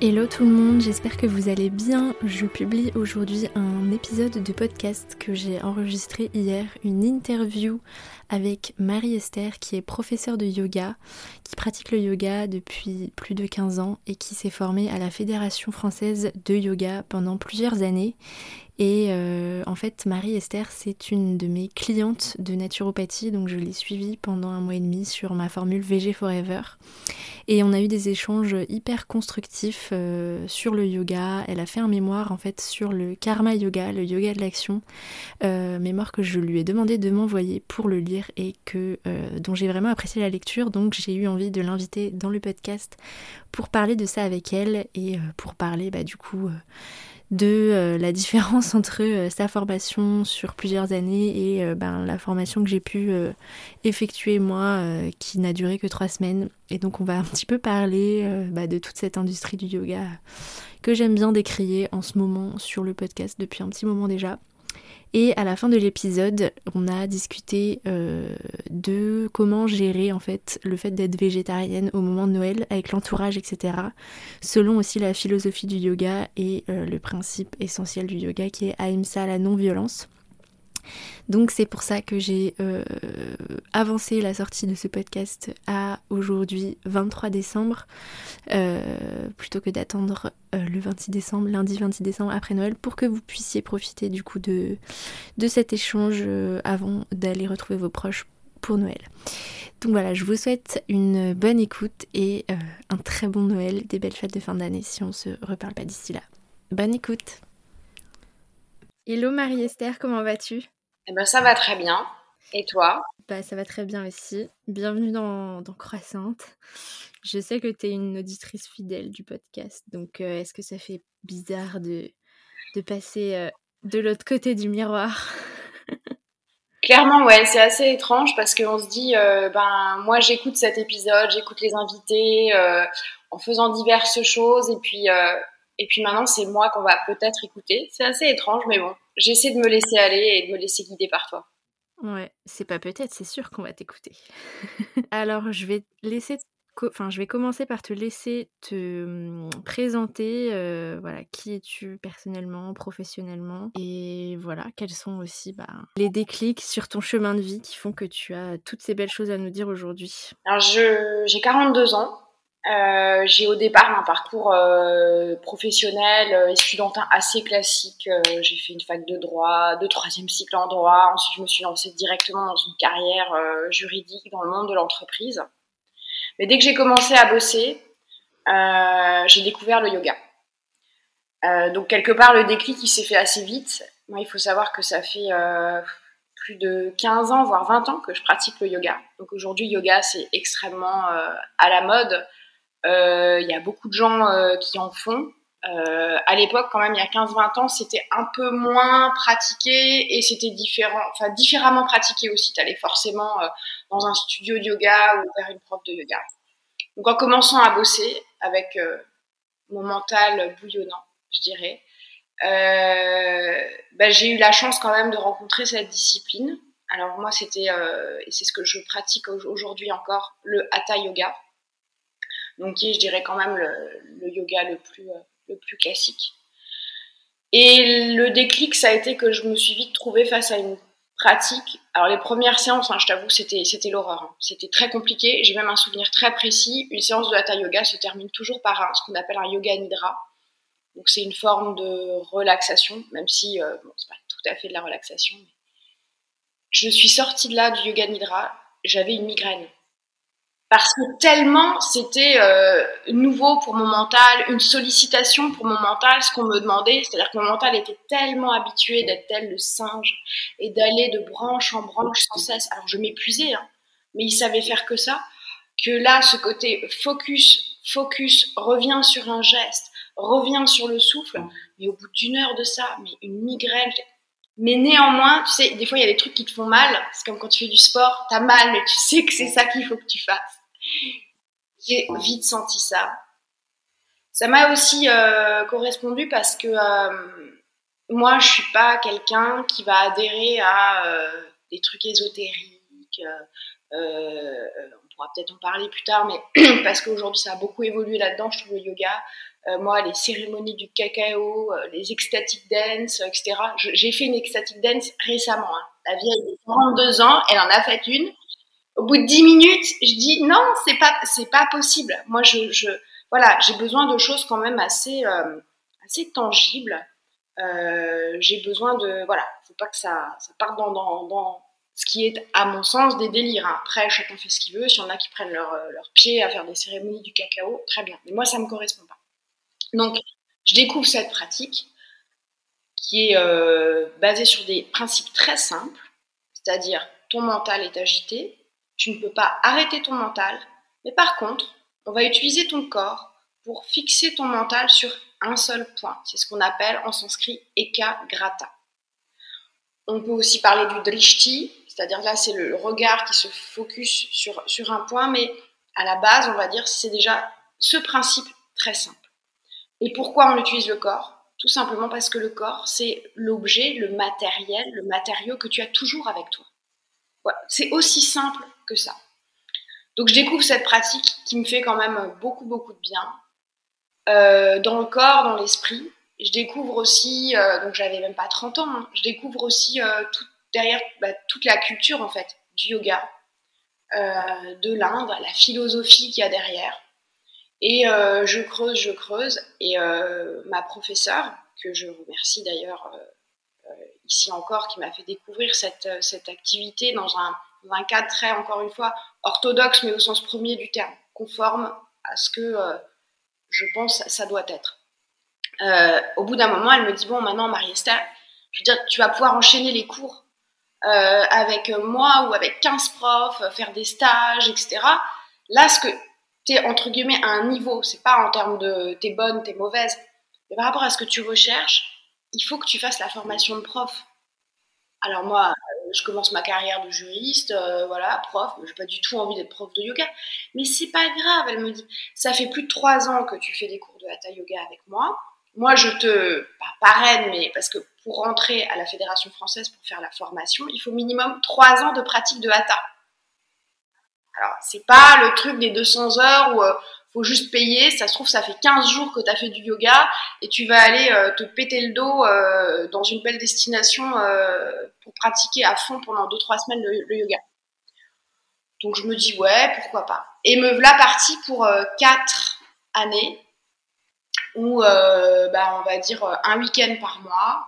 Hello tout le monde, j'espère que vous allez bien. Je publie aujourd'hui un épisode de podcast que j'ai enregistré hier, une interview avec Marie-Esther qui est professeure de yoga, qui pratique le yoga depuis plus de 15 ans et qui s'est formée à la Fédération française de yoga pendant plusieurs années et euh, en fait, Marie-Esther, c'est une de mes clientes de naturopathie, donc je l'ai suivie pendant un mois et demi sur ma formule VG Forever. Et on a eu des échanges hyper constructifs euh, sur le yoga. Elle a fait un mémoire en fait sur le karma yoga, le yoga de l'action, euh, mémoire que je lui ai demandé de m'envoyer pour le lire et que dont j'ai vraiment apprécié la lecture. Donc j'ai eu envie de l'inviter dans le podcast pour parler de ça avec elle et pour parler bah, du coup de euh, la différence entre euh, sa formation sur plusieurs années et euh, ben, la formation que j'ai pu effectuer moi qui n'a duré que trois semaines. Et donc on va un petit peu parler bah, de toute cette industrie du yoga que j'aime bien décrier en ce moment sur le podcast depuis un petit moment déjà. Et à la fin de l'épisode, on a discuté euh, de comment gérer en fait le fait d'être végétarienne au moment de Noël avec l'entourage, etc. Selon aussi la philosophie du yoga et euh, le principe essentiel du yoga qui est Ahimsa, la non-violence. Donc c'est pour ça que j'ai euh, avancé la sortie de ce podcast à aujourd'hui 23 décembre, euh, plutôt que d'attendre euh, le 26 décembre, lundi 26 décembre après Noël, pour que vous puissiez profiter du coup de, de cet échange avant d'aller retrouver vos proches pour Noël. Donc voilà, je vous souhaite une bonne écoute et un très bon Noël, des belles fêtes de fin d'année si on se reparle pas d'ici là. Bonne écoute Hello Marie-Esther, comment vas-tu? Eh ben, ça va très bien. Et toi? Bah, Ça va très bien aussi. Bienvenue dans, dans Croissante. Je sais que tu es une auditrice fidèle du podcast, donc euh, est-ce que ça fait bizarre de, de passer euh, de l'autre côté du miroir? Clairement, ouais, c'est assez étrange parce qu'on se dit, euh, ben moi j'écoute cet épisode, j'écoute les invités en faisant diverses choses et puis et puis maintenant c'est moi qu'on va peut-être écouter. C'est assez étrange, mais bon, j'essaie de me laisser aller et de me laisser guider par toi. Ouais, c'est pas peut-être, c'est sûr qu'on va t'écouter. Alors, je vais laisser enfin, je vais commencer par te laisser te mmh, présenter, euh, voilà, qui es-tu personnellement, professionnellement, et voilà, quels sont aussi bah, les déclics sur ton chemin de vie qui font que tu as toutes ces belles choses à nous dire aujourd'hui. Alors, j'ai 42 ans, euh, j'ai au départ un parcours euh, professionnel et euh, studentin assez classique. Euh, j'ai fait une fac de droit, de troisième cycle en droit. Ensuite, je me suis lancée directement dans une carrière euh, juridique dans le monde de l'entreprise. Mais dès que j'ai commencé à bosser, j'ai découvert le yoga. donc quelque part, le déclic, il s'est fait assez vite. Moi, il faut savoir que ça fait plus de 15 ans, voire 20 ans que je pratique le yoga. Donc aujourd'hui, yoga, c'est extrêmement à la mode. Euh, il y a beaucoup de gens euh, qui en font. Euh, à l'époque, quand même, il y a 15-20 ans, c'était un peu moins pratiqué et c'était différent, enfin différemment pratiqué aussi. Tu allais forcément dans un studio de yoga ou vers une prof de yoga. Donc en commençant à bosser avec mon mental bouillonnant, je dirais, euh, bah, j'ai eu la chance quand même de rencontrer cette discipline. Alors moi, c'était, euh, et c'est ce que je pratique aujourd'hui encore, le Hatha Yoga donc qui est, je dirais, quand même le, yoga le plus, euh, le plus classique. Et le déclic, ça a été que je me suis vite trouvée face à une pratique. Alors les premières séances, hein, je t'avoue, c'était c'était l'horreur. Hein. C'était très compliqué. J'ai même un souvenir très précis. Une séance de hatha yoga se termine toujours par un, ce qu'on appelle un yoga nidra. Donc c'est une forme de relaxation, même si euh, bon, c'est pas tout à fait de la relaxation. Je suis sortie de là du yoga nidra. J'avais une migraine parce que tellement c'était euh, nouveau pour mon mental, une sollicitation pour mon mental, ce qu'on me demandait, c'est-à-dire que mon mental était tellement habitué d'être tel le singe et d'aller de branche en branche sans cesse. Alors je m'épuisais, hein, mais il savait faire que ça, que là, ce côté focus, focus, revient sur un geste, revient sur le souffle, mais au bout d'une heure de ça, mais une migraine, mais néanmoins, tu sais, des fois, il y a des trucs qui te font mal. C'est comme quand tu fais du sport, t'as mal, mais tu sais que c'est ça qu'il faut que tu fasses. J'ai vite senti ça. Ça m'a aussi euh, correspondu parce que euh, moi, je suis pas quelqu'un qui va adhérer à euh, des trucs ésotériques. on pourra peut-être en parler plus tard, mais parce qu'aujourd'hui, ça a beaucoup évolué là-dedans. Je trouve le yoga moi, les cérémonies du cacao, les ecstatic dance, etc. J'ai fait une ecstatic dance récemment. Hein. La vieille de 42 ans, elle en a fait une. Au bout de 10 minutes, je dis non, c'est pas, c'est pas possible. Moi, je, voilà, j'ai besoin de choses quand même assez, assez tangibles. Euh, j'ai besoin de voilà, faut pas que ça, ça parte dans, dans, dans, ce qui est à mon sens des délires. Hein. Après, chacun fait ce qu'il veut. S'il y en a qui prennent leur, euh, leur pied à faire des cérémonies du cacao, très bien. Mais moi, ça me correspond pas. Donc, je découvre cette pratique qui est euh, basée sur des principes très simples, c'est-à-dire ton mental est agité, tu ne peux pas arrêter ton mental, mais par contre, on va utiliser ton corps pour fixer ton mental sur un seul point. C'est ce qu'on appelle en sanskrit eka grata. On peut aussi parler du drishti, c'est-à-dire là c'est le regard qui se focus sur, sur un point, mais à la base, on va dire, c'est déjà ce principe très simple. Et pourquoi on utilise le corps? Tout simplement parce que le corps, c'est l'objet, le matériel, le matériau que tu as toujours avec toi. C'est aussi simple que ça. Donc je découvre cette pratique qui me fait quand même beaucoup, beaucoup de bien. Euh, dans le corps, dans l'esprit. Je découvre aussi, euh, donc j'avais même pas 30 ans, hein, je découvre aussi euh, tout, derrière bah, toute la culture en fait du yoga, de l'Inde, la philosophie qu'il y a derrière. Et je creuse, je creuse. Et ma professeure, que je remercie d'ailleurs ici encore, qui m'a fait découvrir cette, cette activité dans un, dans un cadre très, encore une fois, orthodoxe, mais au sens premier du terme, conforme à ce que je pense, ça doit être. Euh, au bout d'un moment, elle me dit Bon, maintenant, Marie-Esther, je veux dire, tu vas pouvoir enchaîner les cours euh, avec moi ou avec 15 profs, faire des stages, etc. Là, ce que tu es, entre guillemets, à un niveau, c'est pas en termes de t'es bonne, t'es mauvaise, mais par rapport à ce que tu recherches, il faut que tu fasses la formation de prof. Alors, moi, je commence ma carrière de juriste, euh, voilà, prof, j'ai pas du tout envie d'être prof de yoga, mais c'est pas grave, elle me dit, ça fait plus de trois ans que tu fais des cours de hatha yoga avec moi, moi je te, pas parraine, mais parce que pour rentrer à la Fédération française pour faire la formation, il faut minimum trois ans de pratique de hatha. Alors, c'est pas le truc des 200 heures où euh, faut juste payer. Ça se trouve, ça fait 15 jours que tu as fait du yoga et tu vas aller euh, te péter le dos euh, dans une belle destination euh, pour pratiquer à fond pendant 2-3 semaines le, yoga. Donc je me dis, ouais, pourquoi pas. Et me voilà partie pour 4 années où, bah, on va dire, un week-end par mois.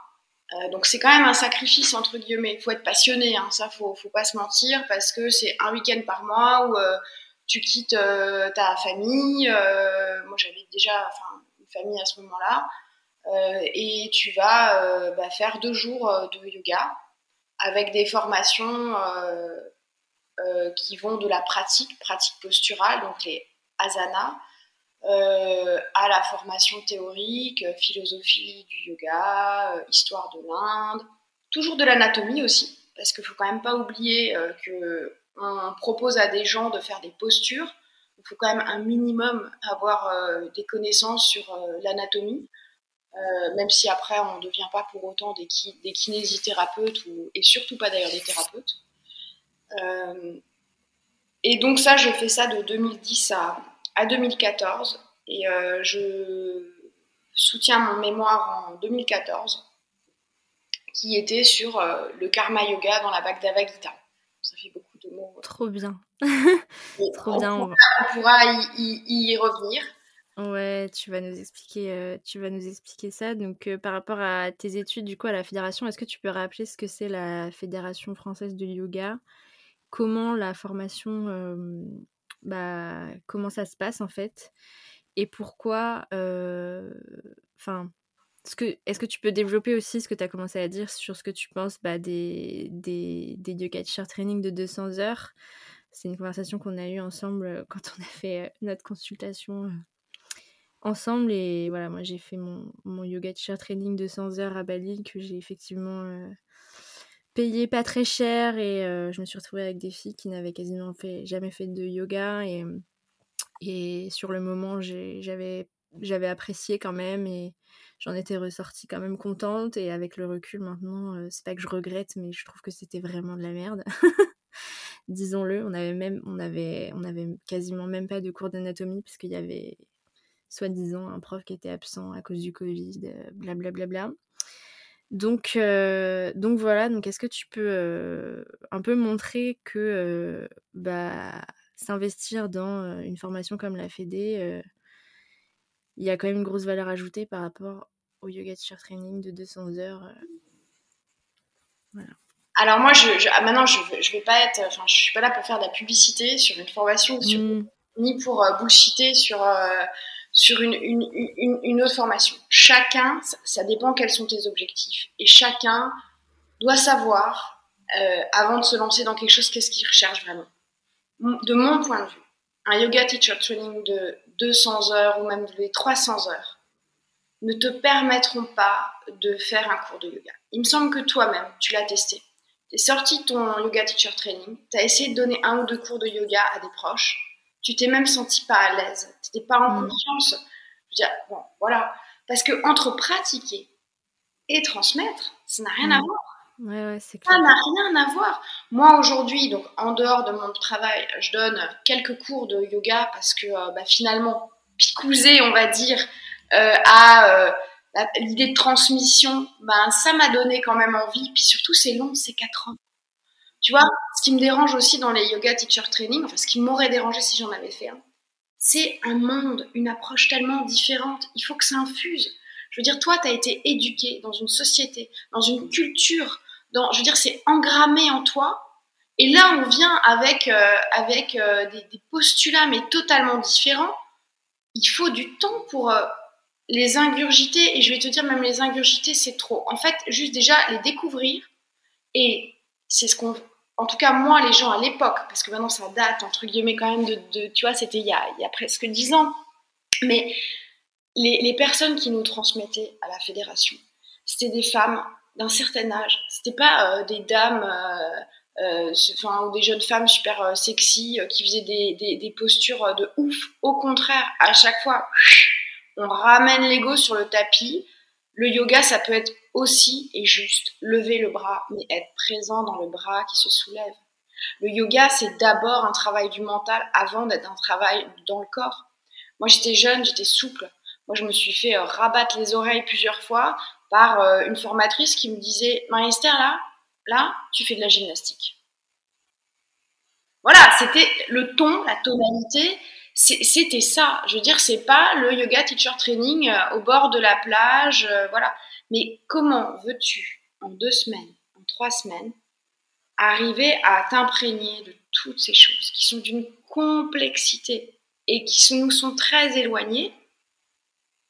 donc c'est quand même un sacrifice entre guillemets. Il faut être passionné, hein, ça faut, faut pas se mentir parce que c'est un week-end par mois où tu quittes euh, ta famille. Euh, moi, j'avais déjà enfin, une famille à ce moment-là. Euh, et tu vas bah, faire deux jours de yoga avec des formations qui vont de la pratique, pratique posturale, donc les asanas, à la formation théorique, philosophie du yoga, histoire de l'Inde, toujours de l'anatomie aussi, parce qu'il faut quand même pas oublier que on propose à des gens de faire des postures. Il faut quand même un minimum avoir euh, des connaissances sur euh, l'anatomie, euh, même si après on ne devient pas pour autant des, kinésithérapeutes et surtout pas d'ailleurs des thérapeutes. et donc ça, je fais ça de 2010 à, à 2014 et je soutiens mon mémoire en 2014 qui était sur le karma yoga dans la Bhagavad Gita. Ça fait Trop bien. Trop bien. On pourra, y, revenir. Ouais, tu vas nous expliquer, euh, tu vas nous expliquer ça. Donc, euh, par rapport à tes études, du coup, à la fédération, est-ce que tu peux rappeler ce que c'est la Fédération française de yoga? Comment la formation, euh, bah, comment ça se passe en fait? Et pourquoi, enfin, est-ce que tu peux développer aussi ce que tu as commencé à dire sur ce que tu penses bah, des, des, des yoga teacher training de 200 heures? C'est une conversation qu'on a eue ensemble euh, quand on a fait euh, notre consultation euh, ensemble. Et voilà, moi j'ai fait mon, mon yoga teacher training de 200 heures à Bali que j'ai effectivement payé pas très cher. Et je me suis retrouvée avec des filles qui n'avaient quasiment fait, jamais fait de yoga. Et, et sur le moment, j'avais apprécié quand même. Et j'en étais ressortie quand même contente et avec le recul maintenant, euh, c'est pas que je regrette, mais je trouve que c'était vraiment de la merde. Disons-le, on avait même, on avait, on avait quasiment même pas de cours d'anatomie puisqu'il y avait, soi-disant un prof qui était absent à cause du Covid, blablabla. Bla, bla, bla. Donc, euh, donc voilà, donc est-ce que tu peux euh, un peu montrer que euh, bah, s'investir dans une formation comme la FED, il y a quand même une grosse valeur ajoutée par rapport au yoga teacher training de 200 heures voilà. Alors moi, je, ah, maintenant, je, je vais pas être, enfin, je suis pas là pour faire de la publicité sur une formation, mmh. ni pour bullshiter sur sur une, une, une, une, autre formation. Chacun, ça, dépend quels sont tes objectifs. Et chacun doit savoir, euh, avant de se lancer dans quelque chose, qu'est-ce qu'il recherche vraiment. De mon point de vue, un yoga teacher training de 200 heures ou même de 300 heures ne te permettront pas de faire un cours de yoga. Il me semble que toi-même, tu l'as testé. Tu es sorti de ton yoga teacher training, tu as essayé de donner un ou deux cours de yoga à des proches, tu t'es même senti pas à l'aise, tu n'étais pas en mm. confiance. Je veux dire, bon, voilà. Parce que entre pratiquer et transmettre, ça n'a rien à mm. voir. Ouais, ouais, c'est Ça n'a rien à voir. Moi, aujourd'hui, donc en dehors de mon travail, je donne quelques cours de yoga parce que euh, bah, finalement, picousé, on va dire, euh, à euh, l'idée de transmission, ben, ça m'a donné quand même envie. Puis surtout, c'est long, c'est 4 ans. Tu vois, ce qui me dérange aussi dans les yoga teacher training, enfin ce qui m'aurait dérangé si j'en avais fait un, c'est un monde, une approche tellement différente. Il faut que ça infuse. Je veux dire, toi, tu as été éduqué dans une société, dans une culture, je veux dire, c'est engrammé en toi. Et là, on vient avec, euh, avec euh, des, postulats, mais totalement différents. Il faut du temps pour euh, les ingurgiter. Et je vais te dire, même les ingurgiter, c'est trop. En fait, juste déjà les découvrir. Et c'est ce qu'on en tout cas moi, les gens à l'époque, parce que maintenant ça date, entre guillemets quand même, de, tu vois, c'était il, y a presque dix ans, mais les, personnes qui nous transmettaient à la fédération, c'était des femmes d'un certain âge, c'était pas euh, des dames, euh, euh, ou des jeunes femmes super sexy qui faisaient des, des, postures de ouf, au contraire, à chaque fois, on ramène l'ego sur le tapis, le yoga, ça peut être aussi et juste lever le bras, mais être présent dans le bras qui se soulève. Le yoga, c'est d'abord un travail du mental avant d'être un travail dans le corps. Moi, j'étais jeune, j'étais souple. Moi, je me suis fait rabattre les oreilles plusieurs fois par euh, une formatrice qui me disait Marie-Esther, là, là, tu fais de la gymnastique. Voilà, c'était le ton, la tonalité, c'était ça. Je veux dire, c'est pas le yoga teacher training euh, au bord de la plage, voilà. Mais comment veux-tu, en deux semaines, en trois semaines, arriver à t'imprégner de toutes ces choses qui sont d'une complexité et qui nous sont très éloignées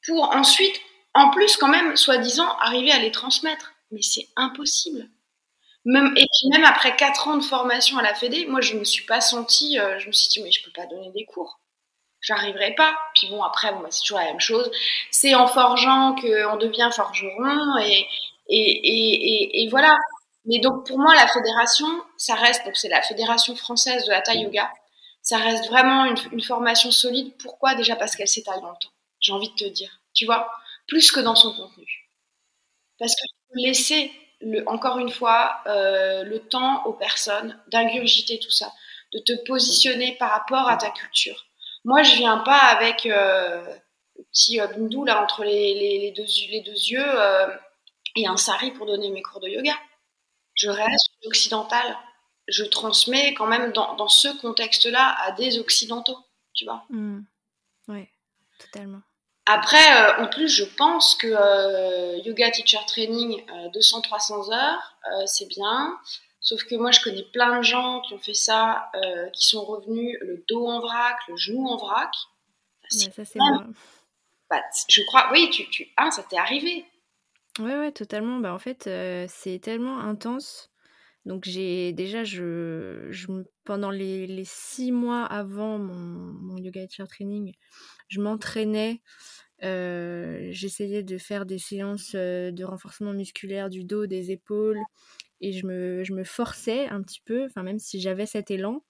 pour ensuite, en plus quand même, soi-disant, arriver à les transmettre. Mais c'est impossible. Et puis même après quatre ans de formation à la Fédé, moi je me suis pas sentie, euh, je me suis dit mais je peux pas donner des cours j'arriverai pas. Puis bon, après, bah, c'est toujours la même chose. C'est en forgeant qu'on devient forgeron et, voilà. Mais donc, pour moi, la fédération, ça reste, donc c'est la Fédération française de Hatha Yoga. Ça reste vraiment une, formation solide. Pourquoi? Déjà parce qu'elle s'étale dans le. J'ai envie de te dire. Tu vois? Plus que dans son contenu. Parce que laisser, le, encore une fois, euh, le temps aux personnes d'ingurgiter tout ça, de te positionner par rapport à ta culture moi, je viens pas avec euh, le petit euh, bindou là entre les, deux, les deux yeux euh, et un sari pour donner mes cours de yoga. Je reste occidental. Je transmets quand même dans, ce contexte-là à des occidentaux, tu vois. Mmh. Oui, totalement. Après, en plus, je pense que yoga teacher training 200-300 heures, c'est bien. Sauf que moi, je connais plein de gens qui ont fait ça, euh, qui sont revenus le dos en vrac, le genou en vrac. ça, c'est bah, je crois, oui, tu, tu... Ah, ça t'est arrivé. Ouais, ouais, totalement. Bah, en fait, euh, c'est tellement intense. Donc, j'ai déjà, je, je pendant les, les, six mois avant mon, mon yoga teacher training, je m'entraînais. Euh, j'essayais de faire des séances de renforcement musculaire du dos, des épaules et je me, je me, forçais un petit peu, même si j'avais cet élan,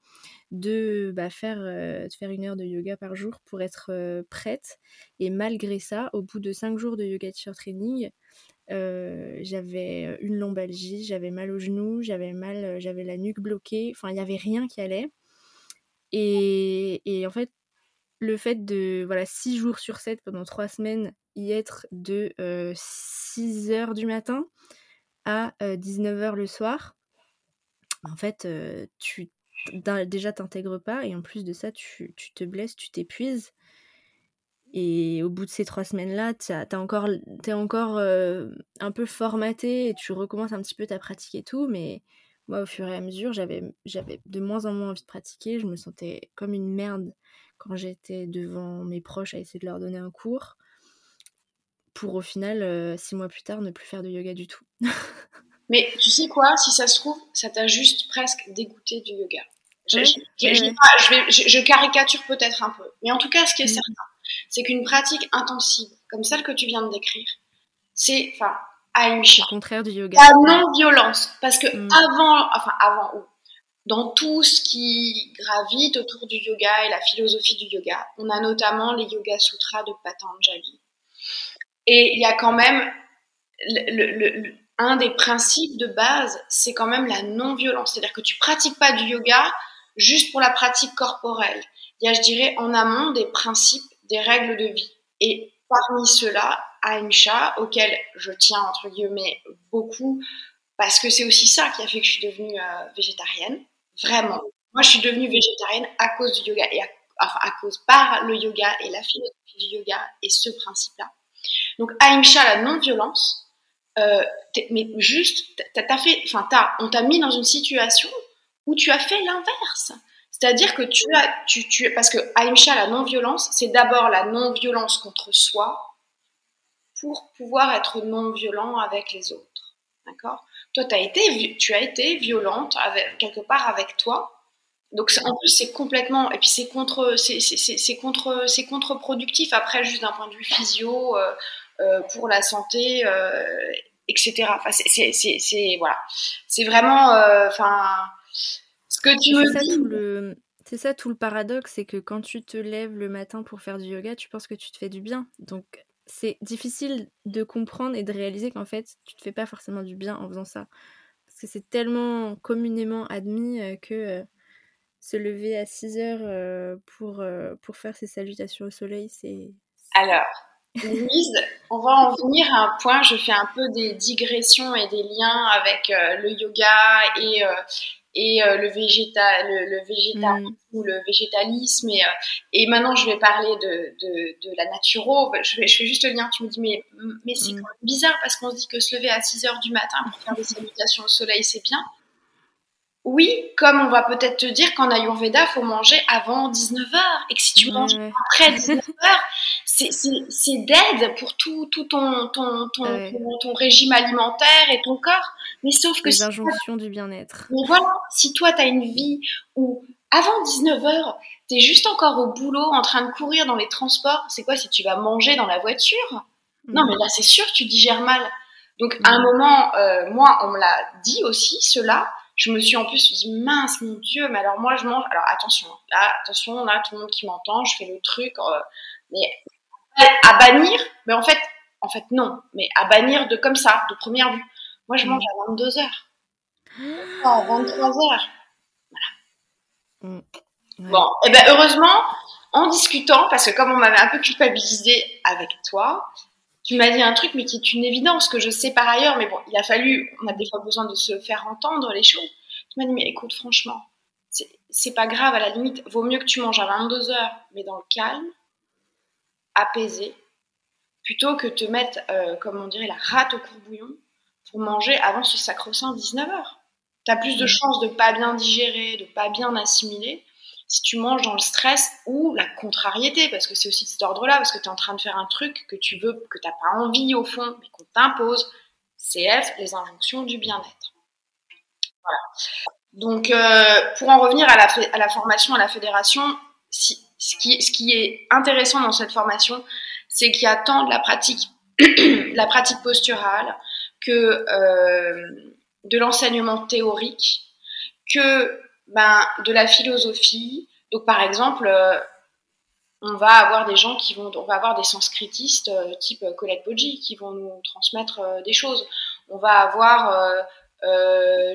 de bah, faire, euh, faire une heure de yoga par jour pour être euh, prête. Et malgré ça, au bout de cinq jours de yoga teacher training, euh, j'avais une lombalgie, j'avais mal au genou, j'avais mal, j'avais la nuque bloquée, enfin il n'y avait rien qui allait. Et, et, en fait, le fait de, voilà, 6 jours sur 7 pendant 3 semaines, y être de 6 heures du matin à 19 heures le soir, en fait, tu déjà t'intègres pas et en plus de ça, tu, te blesses, tu t'épuises. Et au bout de ces trois semaines-là, tu es encore, es encore un peu formaté et tu recommences un petit peu ta pratique et tout. Mais moi, au fur et à mesure, j'avais de moins en moins envie de pratiquer. Je me sentais comme une merde quand j'étais devant mes proches à essayer de leur donner un cours. Pour au final, six mois plus tard, ne plus faire de yoga du tout. Mais tu sais quoi, si ça se trouve, ça t'a juste presque dégoûté du yoga. Je, je, caricature peut-être un peu. Mais en tout cas, ce qui est mm. certain, c'est qu'une pratique intensive, comme celle que tu viens de décrire, c'est, enfin, Aïmcha. Le contraire du yoga. La non-violence. Parce que mm. avant, enfin, avant, dans tout ce qui gravite autour du yoga et la philosophie du yoga, on a notamment les Yoga Sutras de Patanjali. Et il y a quand même un des principes de base, c'est quand même la non-violence. C'est-à-dire que tu pratiques pas du yoga juste pour la pratique corporelle. Il y a, je dirais, en amont des principes, des règles de vie. Et parmi ceux-là, auquel je tiens, entre guillemets, beaucoup, parce que c'est aussi ça qui a fait que je suis devenue euh, végétarienne. Vraiment. Moi, je suis devenue végétarienne à cause du yoga et enfin, à cause par le yoga et la philosophie du yoga et ce principe-là. Donc, Aïmcha, la non-violence, euh, mais juste, t'as fait, enfin, on t'a mis dans une situation où tu as fait l'inverse. C'est-à-dire que tu as, tu, parce que Aïmcha, la non-violence, c'est d'abord la non-violence contre soi pour pouvoir être non-violent avec les autres. D'accord? Toi, as été, tu as été violente avec, quelque part avec toi. Donc en plus c'est complètement et puis c'est contre c'est contre c'est contre-productif après juste d'un point de vue physio euh, euh, pour la santé etc. Enfin, c'est voilà, c'est vraiment, euh, enfin, ce que tu me dis. C'est ça tout le paradoxe, c'est que quand tu te lèves le matin pour faire du yoga, tu penses que tu te fais du bien. Donc c'est difficile de comprendre et de réaliser qu'en fait, tu te fais pas forcément du bien en faisant ça. Parce que c'est tellement communément admis euh, que euh, se lever à 6 heures pour, pour faire ses salutations au soleil, c'est... Alors, Louise, on va en venir à un point. Je fais un peu des digressions et des liens avec euh, le yoga et, euh, et euh, le, végéta, le, végétarisme mm. ou le végétalisme. Et, et, maintenant, je vais parler de, de, de la naturo. Je, je, fais juste le lien. Tu me dis, mais, mais c'est mm. bizarre parce qu'on se dit que se lever à 6 heures du matin pour faire des salutations au soleil, c'est bien. Oui, comme on va peut-être te dire qu'en Ayurveda, il faut manger avant 19h et que si tu manges après 19h, c'est d'aide pour tout, tout ton, ton, ton, régime alimentaire et ton corps. Mais sauf que... Les injonctions du bien-être. Mais voilà, si toi, tu as une vie où avant 19h, tu es juste encore au boulot en train de courir dans les transports, c'est quoi si tu vas manger dans la voiture? Non, mais là, c'est sûr, tu digères mal. Donc, à un moment, euh, moi, on me l'a dit aussi, cela je me suis en plus dit mince mon dieu mais alors moi je mange alors attention là attention là tout le monde qui m'entend je fais le truc euh, mais à bannir mais en fait en fait non mais à bannir de comme ça de première vue. Moi je mange à 22 heures. À 23 heures. Voilà mm. bon et eh ben heureusement en discutant parce que comme on m'avait un peu culpabilisé avec toi tu m'as dit un truc, mais qui est une évidence que je sais par ailleurs, mais bon, il a fallu, on a des fois besoin de se faire entendre les choses. Tu m'as dit, mais écoute, franchement, c'est pas grave, à la limite, vaut mieux que tu manges à 22 heures, mais dans le calme, apaisé, plutôt que te mettre, euh, comme on dirait, la rate au courbouillon pour manger avant ce sacro-saint 19 heures. Tu as plus de mmh. chances de pas bien digérer, de pas bien assimiler, si tu manges dans le stress ou la contrariété, parce que c'est aussi de cet ordre-là, parce que tu es en train de faire un truc que tu veux, que tu n'as pas envie au fond, mais qu'on t'impose, CF, les injonctions du bien-être. Voilà. Donc, euh, pour en revenir à la, formation, à la fédération, ce, qui, est intéressant dans cette formation, c'est qu'il y a tant de la pratique, la pratique posturale, que euh, de l'enseignement théorique, que ben, de la philosophie. Donc, par exemple, euh, on va avoir des gens qui vont, on va avoir des sanskritistes euh, type Colette Poggi qui vont nous transmettre euh, des choses. On va avoir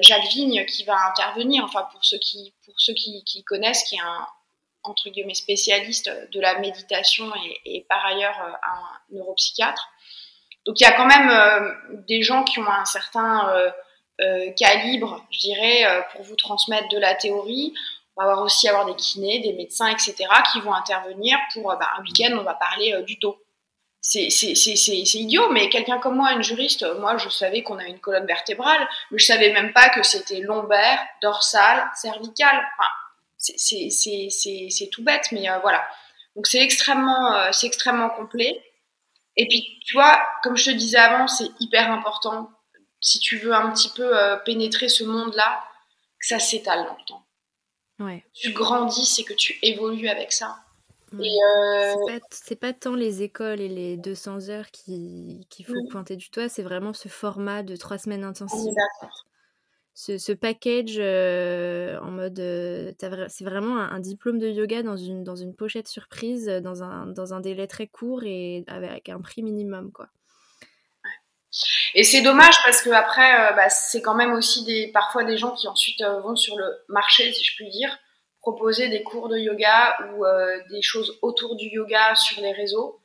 Jacques Vigne qui va intervenir. Enfin, pour ceux qui, pour ceux qui, qui connaissent, qui est un, entre guillemets spécialiste de la méditation et, par ailleurs un neuropsychiatre. Donc il y a quand même des gens qui ont un certain calibre, je dirais, pour vous transmettre de la théorie. On va aussi avoir des kinés, des médecins, etc., qui vont intervenir pour bah, un week-end, on va parler du dos c'est idiot, mais quelqu'un comme moi, une juriste, moi je savais qu'on a une colonne vertébrale, mais je savais même pas que c'était lombaire, dorsale, cervicale. Enfin, c'est tout bête, mais euh, voilà. Donc c'est extrêmement, euh, extrêmement complet. Et puis, tu vois, comme je te disais avant, c'est hyper important, si tu veux un petit peu euh, pénétrer ce monde-là, que ça s'étale dans le temps. Ouais. Tu grandis, c'est que tu évolues avec ça. Euh, c'est pas, tant les écoles et les 200 heures qu'il faut pointer du doigt, c'est vraiment ce format de trois semaines intensives. Ce, ce, package euh, en mode. Euh, c'est vraiment un, diplôme de yoga dans une, dans une pochette surprise, dans un, dans un délai très court et avec un prix minimum. quoi. Et c'est dommage parce que après, bah, c'est quand même aussi des, parfois des gens qui ensuite vont sur le marché, si je puis dire, proposer des cours de yoga ou euh, des choses autour du yoga sur les réseaux.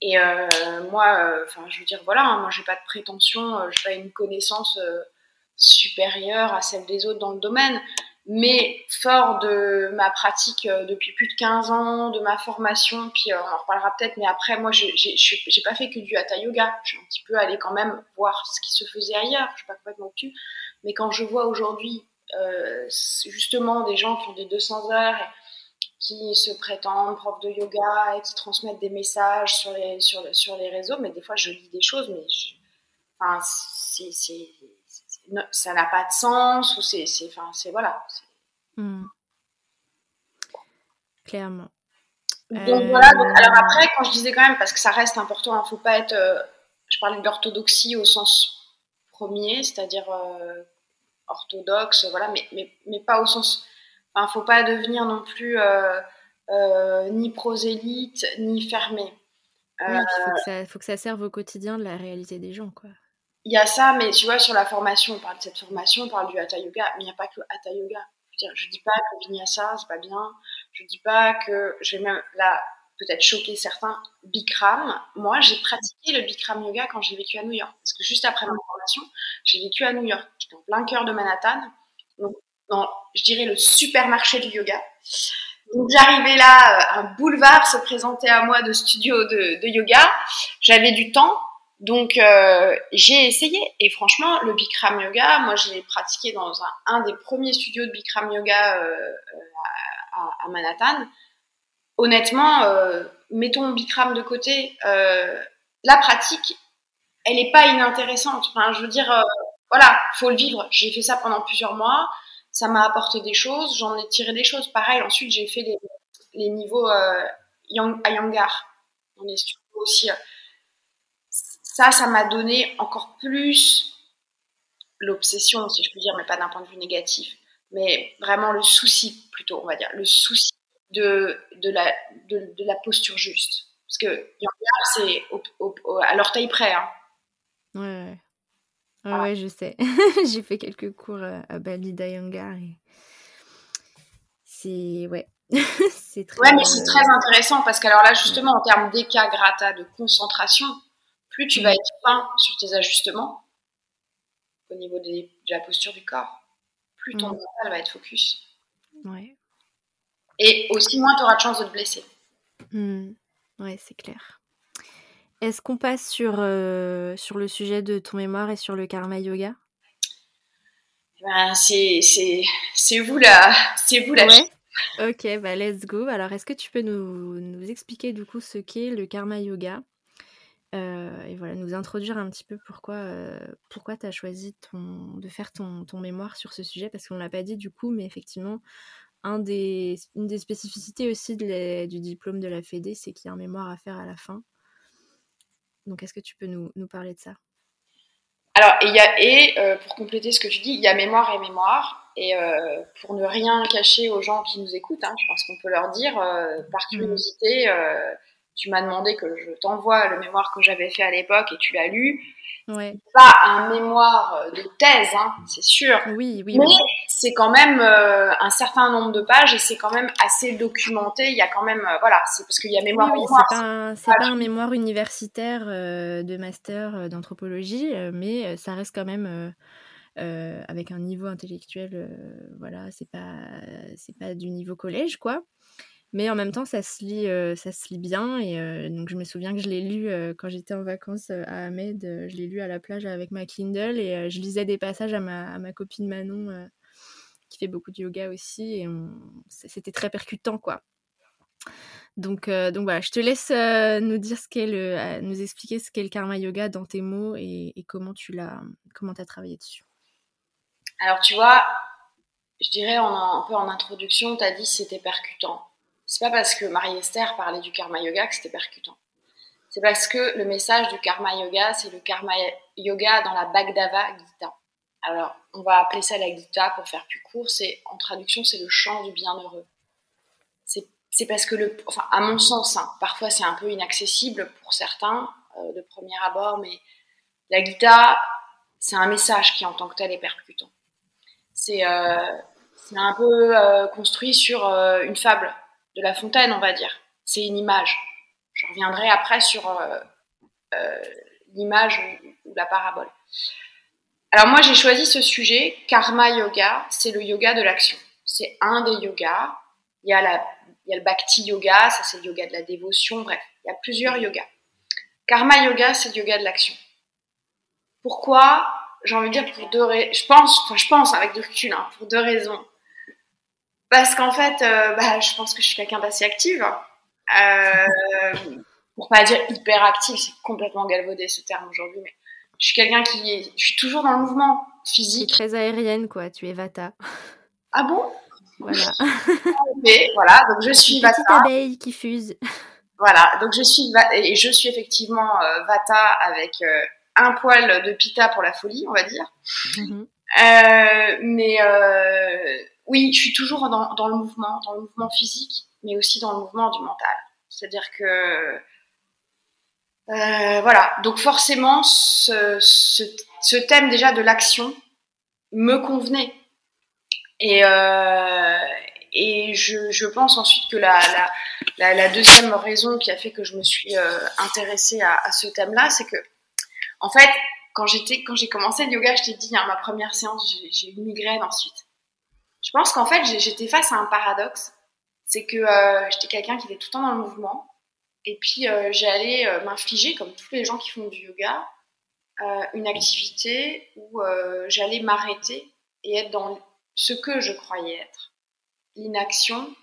Et euh, moi, euh, enfin, je veux dire, voilà, hein, moi, j'ai pas de prétention, je pas une connaissance supérieure à celle des autres dans le domaine, mais fort de ma pratique depuis plus de 15 ans, de ma formation, puis on en reparlera peut-être, mais après, moi, j'ai pas fait que du hatha yoga. Je suis un petit peu allée quand même voir ce qui se faisait ailleurs. Je suis pas complètement dessus. Mais quand je vois aujourd'hui euh, justement des gens qui ont des 200 heures qui se prétendent profs de yoga et qui transmettent des messages sur les, sur les réseaux, mais des fois je lis des choses, mais enfin, c'est, ça n'a pas de sens, ou c'est, enfin, c'est voilà. Hmm. Clairement. Donc voilà, donc, alors euh, après, quand je disais quand même, parce que ça reste important, il hein, ne faut pas être. Euh, je parlais d'orthodoxie au sens premier, c'est-à-dire orthodoxe, voilà, mais, mais, mais pas au sens. Enfin, faut pas devenir non plus euh, euh, ni prosélyte ni fermé. Oui, il faut que ça serve au quotidien de la réalité des gens, quoi. Il y a ça, mais tu vois, sur la formation, on parle de cette formation, on parle du Hatha Yoga, mais il n'y a pas que Hatha Yoga. Je dire, je dis pas que Vinyasa, c'est pas bien. Je dis pas que je vais même là peut-être choquer certains. Bikram, moi, j'ai pratiqué le Bikram Yoga quand j'ai vécu à New York, parce que juste après ma formation, j'ai vécu à New York en plein cœur de Manhattan, donc dans, je dirais, le supermarché du yoga. Donc j'arrivais là, euh, un boulevard se présentait à moi de studio de, yoga. J'avais du temps, donc euh, j'ai essayé. Et franchement, le Bikram Yoga, moi je l'ai pratiqué dans un, des premiers studios de Bikram Yoga euh, à, Manhattan. Honnêtement, mettons Bikram de côté, la pratique, elle n'est pas inintéressante. Enfin, je veux dire, voilà, faut le vivre. J'ai fait ça pendant plusieurs mois. Ça m'a apporté des choses. J'en ai tiré des choses. Pareil, ensuite, j'ai fait les, les niveaux euh, à Yangar. On est aussi. Euh, ça, ça m'a donné encore plus l'obsession, si je puis dire, mais pas d'un point de vue négatif. Mais vraiment le souci, plutôt, on va dire. Le souci de, de, la, de, la posture juste. Parce que Yangar, c'est à l'orteil près. Hein. Ouais. Ah ouais, je sais. J'ai fait quelques cours euh, à Bali Dayangar et c'est ouais, c'est très. Ouais, mais c'est très intéressant parce qu'alors là justement en termes d'éca grata de concentration, plus tu vas être fin sur tes ajustements au niveau de la posture du corps, plus ton mental va être focus. Ouais. Et aussi moins tu auras de chance de te blesser. Mmh. Ouais, c'est clair. Est-ce qu'on passe sur, euh, sur le sujet de ton mémoire et sur le karma yoga? Ben, c'est, vous la, c'est vous la Ok, bah let's go. Alors, est-ce que tu peux nous, nous expliquer du coup ce qu'est le karma yoga? Euh, et voilà, nous introduire un petit peu pourquoi, euh, pourquoi tu as choisi ton, de faire ton, ton, mémoire sur ce sujet, parce qu'on ne l'a pas dit du coup, mais effectivement, un des, une des spécificités aussi de du diplôme de la FEDE, c'est qu'il y a un mémoire à faire à la fin. Donc, est-ce que tu peux nous, parler de ça? Alors, il y a, et euh, pour compléter ce que tu dis, il y a mémoire et mémoire. Et pour ne rien cacher aux gens qui nous écoutent, hein, je pense qu'on peut leur dire, par mmh. Tu m'as demandé que je t'envoie le mémoire que j'avais fait à l'époque et tu l'as lu. Pas un mémoire de thèse, hein, c'est sûr. Oui, oui. Mais c'est quand même euh, un certain nombre de pages et c'est quand même assez documenté. Il y a quand même, euh, voilà, c'est parce qu'il y a mémoire. Oui, oui c'est pas, pas, un mémoire universitaire euh, de master d'anthropologie, mais ça reste quand même avec un niveau intellectuel. voilà, c'est pas, c'est pas du niveau collège, quoi. Mais en même temps, ça se lit, euh, ça se lit bien. Et euh, donc, je me souviens que je l'ai lu euh, quand j'étais en vacances à Ahmed. je l'ai lu à la plage avec ma Kindle et je lisais des passages à ma, ma copine Manon, qui fait beaucoup de yoga aussi. Et c'était très percutant, quoi. Donc, donc voilà, je te laisse nous dire ce qu'est nous expliquer ce qu'est le karma yoga dans tes mots et, comment tu l'as, comment as travaillé dessus. Alors, tu vois, je dirais un peu en introduction, tu as dit c'était percutant c'est pas parce que Marie-Esther parlait du karma yoga que c'était percutant. C'est parce que le message du karma yoga, c'est le karma yoga dans la Bhagavad Gita. Alors, on va appeler ça la Gita pour faire plus court. C'est en traduction, c'est le chant du bienheureux. C'est parce que le, enfin, à mon sens, hein, parfois c'est un peu inaccessible pour certains euh, de premier abord, mais la Gita, c'est un message qui en tant que tel est percutant. C'est euh, un peu euh, construit sur une fable de La Fontaine, on va dire. C'est une image. Je reviendrai après sur euh, euh, l'image ou, la parabole. Alors moi, j'ai choisi ce sujet, Karma Yoga, c'est le yoga de l'action. C'est un des yogas. Il y, a la, il le Bhakti Yoga, ça c'est le yoga de la dévotion, bref, il y a plusieurs yogas. Karma Yoga, c'est le yoga de l'action. Pourquoi? J'ai envie de dire pour deux raisons. Je pense, enfin, je pense avec du recul, hein, pour deux raisons. Parce qu'en fait, euh, bah, je pense que je suis quelqu'un d'assez active. Euh, pour pas dire hyper active, c'est complètement galvaudé ce terme aujourd'hui, mais je suis quelqu'un qui est, je suis toujours dans le mouvement physique. Très aérienne, quoi. Tu es Vata. Ah bon? Voilà. Mais voilà, donc je suis Une Petite abeille qui fuse. Voilà, donc je suis et je suis effectivement euh, Vata avec euh, un poil de Pita pour la folie, on va dire. Mhm. mais oui, je suis toujours dans, le mouvement, dans le mouvement physique, mais aussi dans le mouvement du mental. C'est-à-dire que euh, voilà, donc forcément, ce, thème déjà de l'action me convenait. Et, euh, je, pense ensuite que la, deuxième raison qui a fait que je me suis euh, intéressée à, ce thème-là, c'est que, en fait, quand j'ai commencé le yoga, je t'ai dit, hein, ma première séance, j'ai eu une migraine ensuite. Je pense qu'en fait, j'étais face à un paradoxe. C'est que euh, j'étais quelqu'un qui était tout le temps dans le mouvement. Et puis, euh, j'allais euh, m'infliger, comme tous les gens qui font du yoga, une activité où j'allais m'arrêter et être dans ce que je croyais être. L'inaction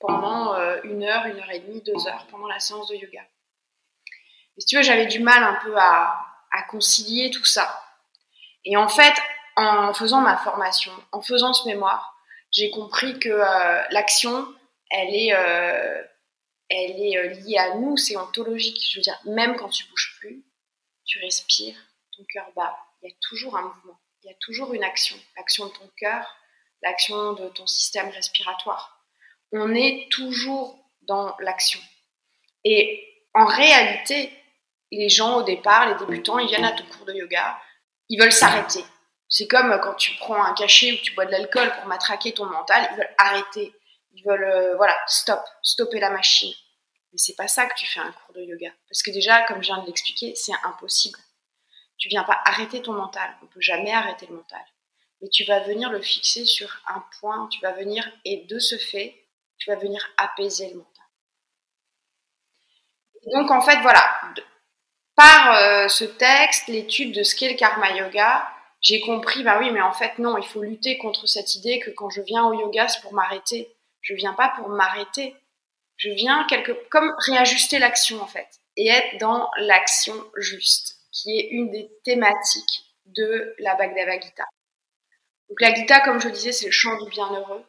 pendant une heure, une heure et demie, deux heures, pendant la séance de yoga. Et si tu veux, j'avais du mal un peu à, à concilier tout ça. Et en fait, en faisant ma formation, en faisant ce mémoire, j'ai compris que euh, l'action, elle est, euh, elle est euh, liée à nous, c'est ontologique. Je veux dire, même quand tu bouges plus, tu respires, ton cœur bat. Il y a toujours un mouvement, il y a toujours une action. L'action de ton cœur, l'action de ton système respiratoire. On est toujours dans l'action. Et en réalité, les gens au départ, les débutants, ils viennent à ton cours de yoga, ils veulent s'arrêter. C'est comme quand tu prends un cachet ou tu bois de l'alcool pour matraquer ton mental, ils veulent arrêter. Ils veulent, euh, voilà, stop, stopper la machine. Mais c'est pas ça que tu fais un cours de yoga. Parce que déjà, comme je viens de l'expliquer, c'est impossible. Tu viens pas arrêter ton mental. On peut jamais arrêter le mental. Mais tu vas venir le fixer sur un point. Tu vas venir, et de ce fait, tu vas venir apaiser le mental. donc, en fait, voilà. Par euh, ce texte, l'étude de ce qu'est le karma yoga, j'ai compris, bah oui, mais en fait, non, il faut lutter contre cette idée que quand je viens au yoga, c'est pour m'arrêter. Je viens pas pour m'arrêter. Je viens quelque, comme réajuster l'action, en fait, et être dans l'action juste, qui est une des thématiques de la Bhagavad Gita. Donc la Gita, comme je disais, c'est le chant du bienheureux.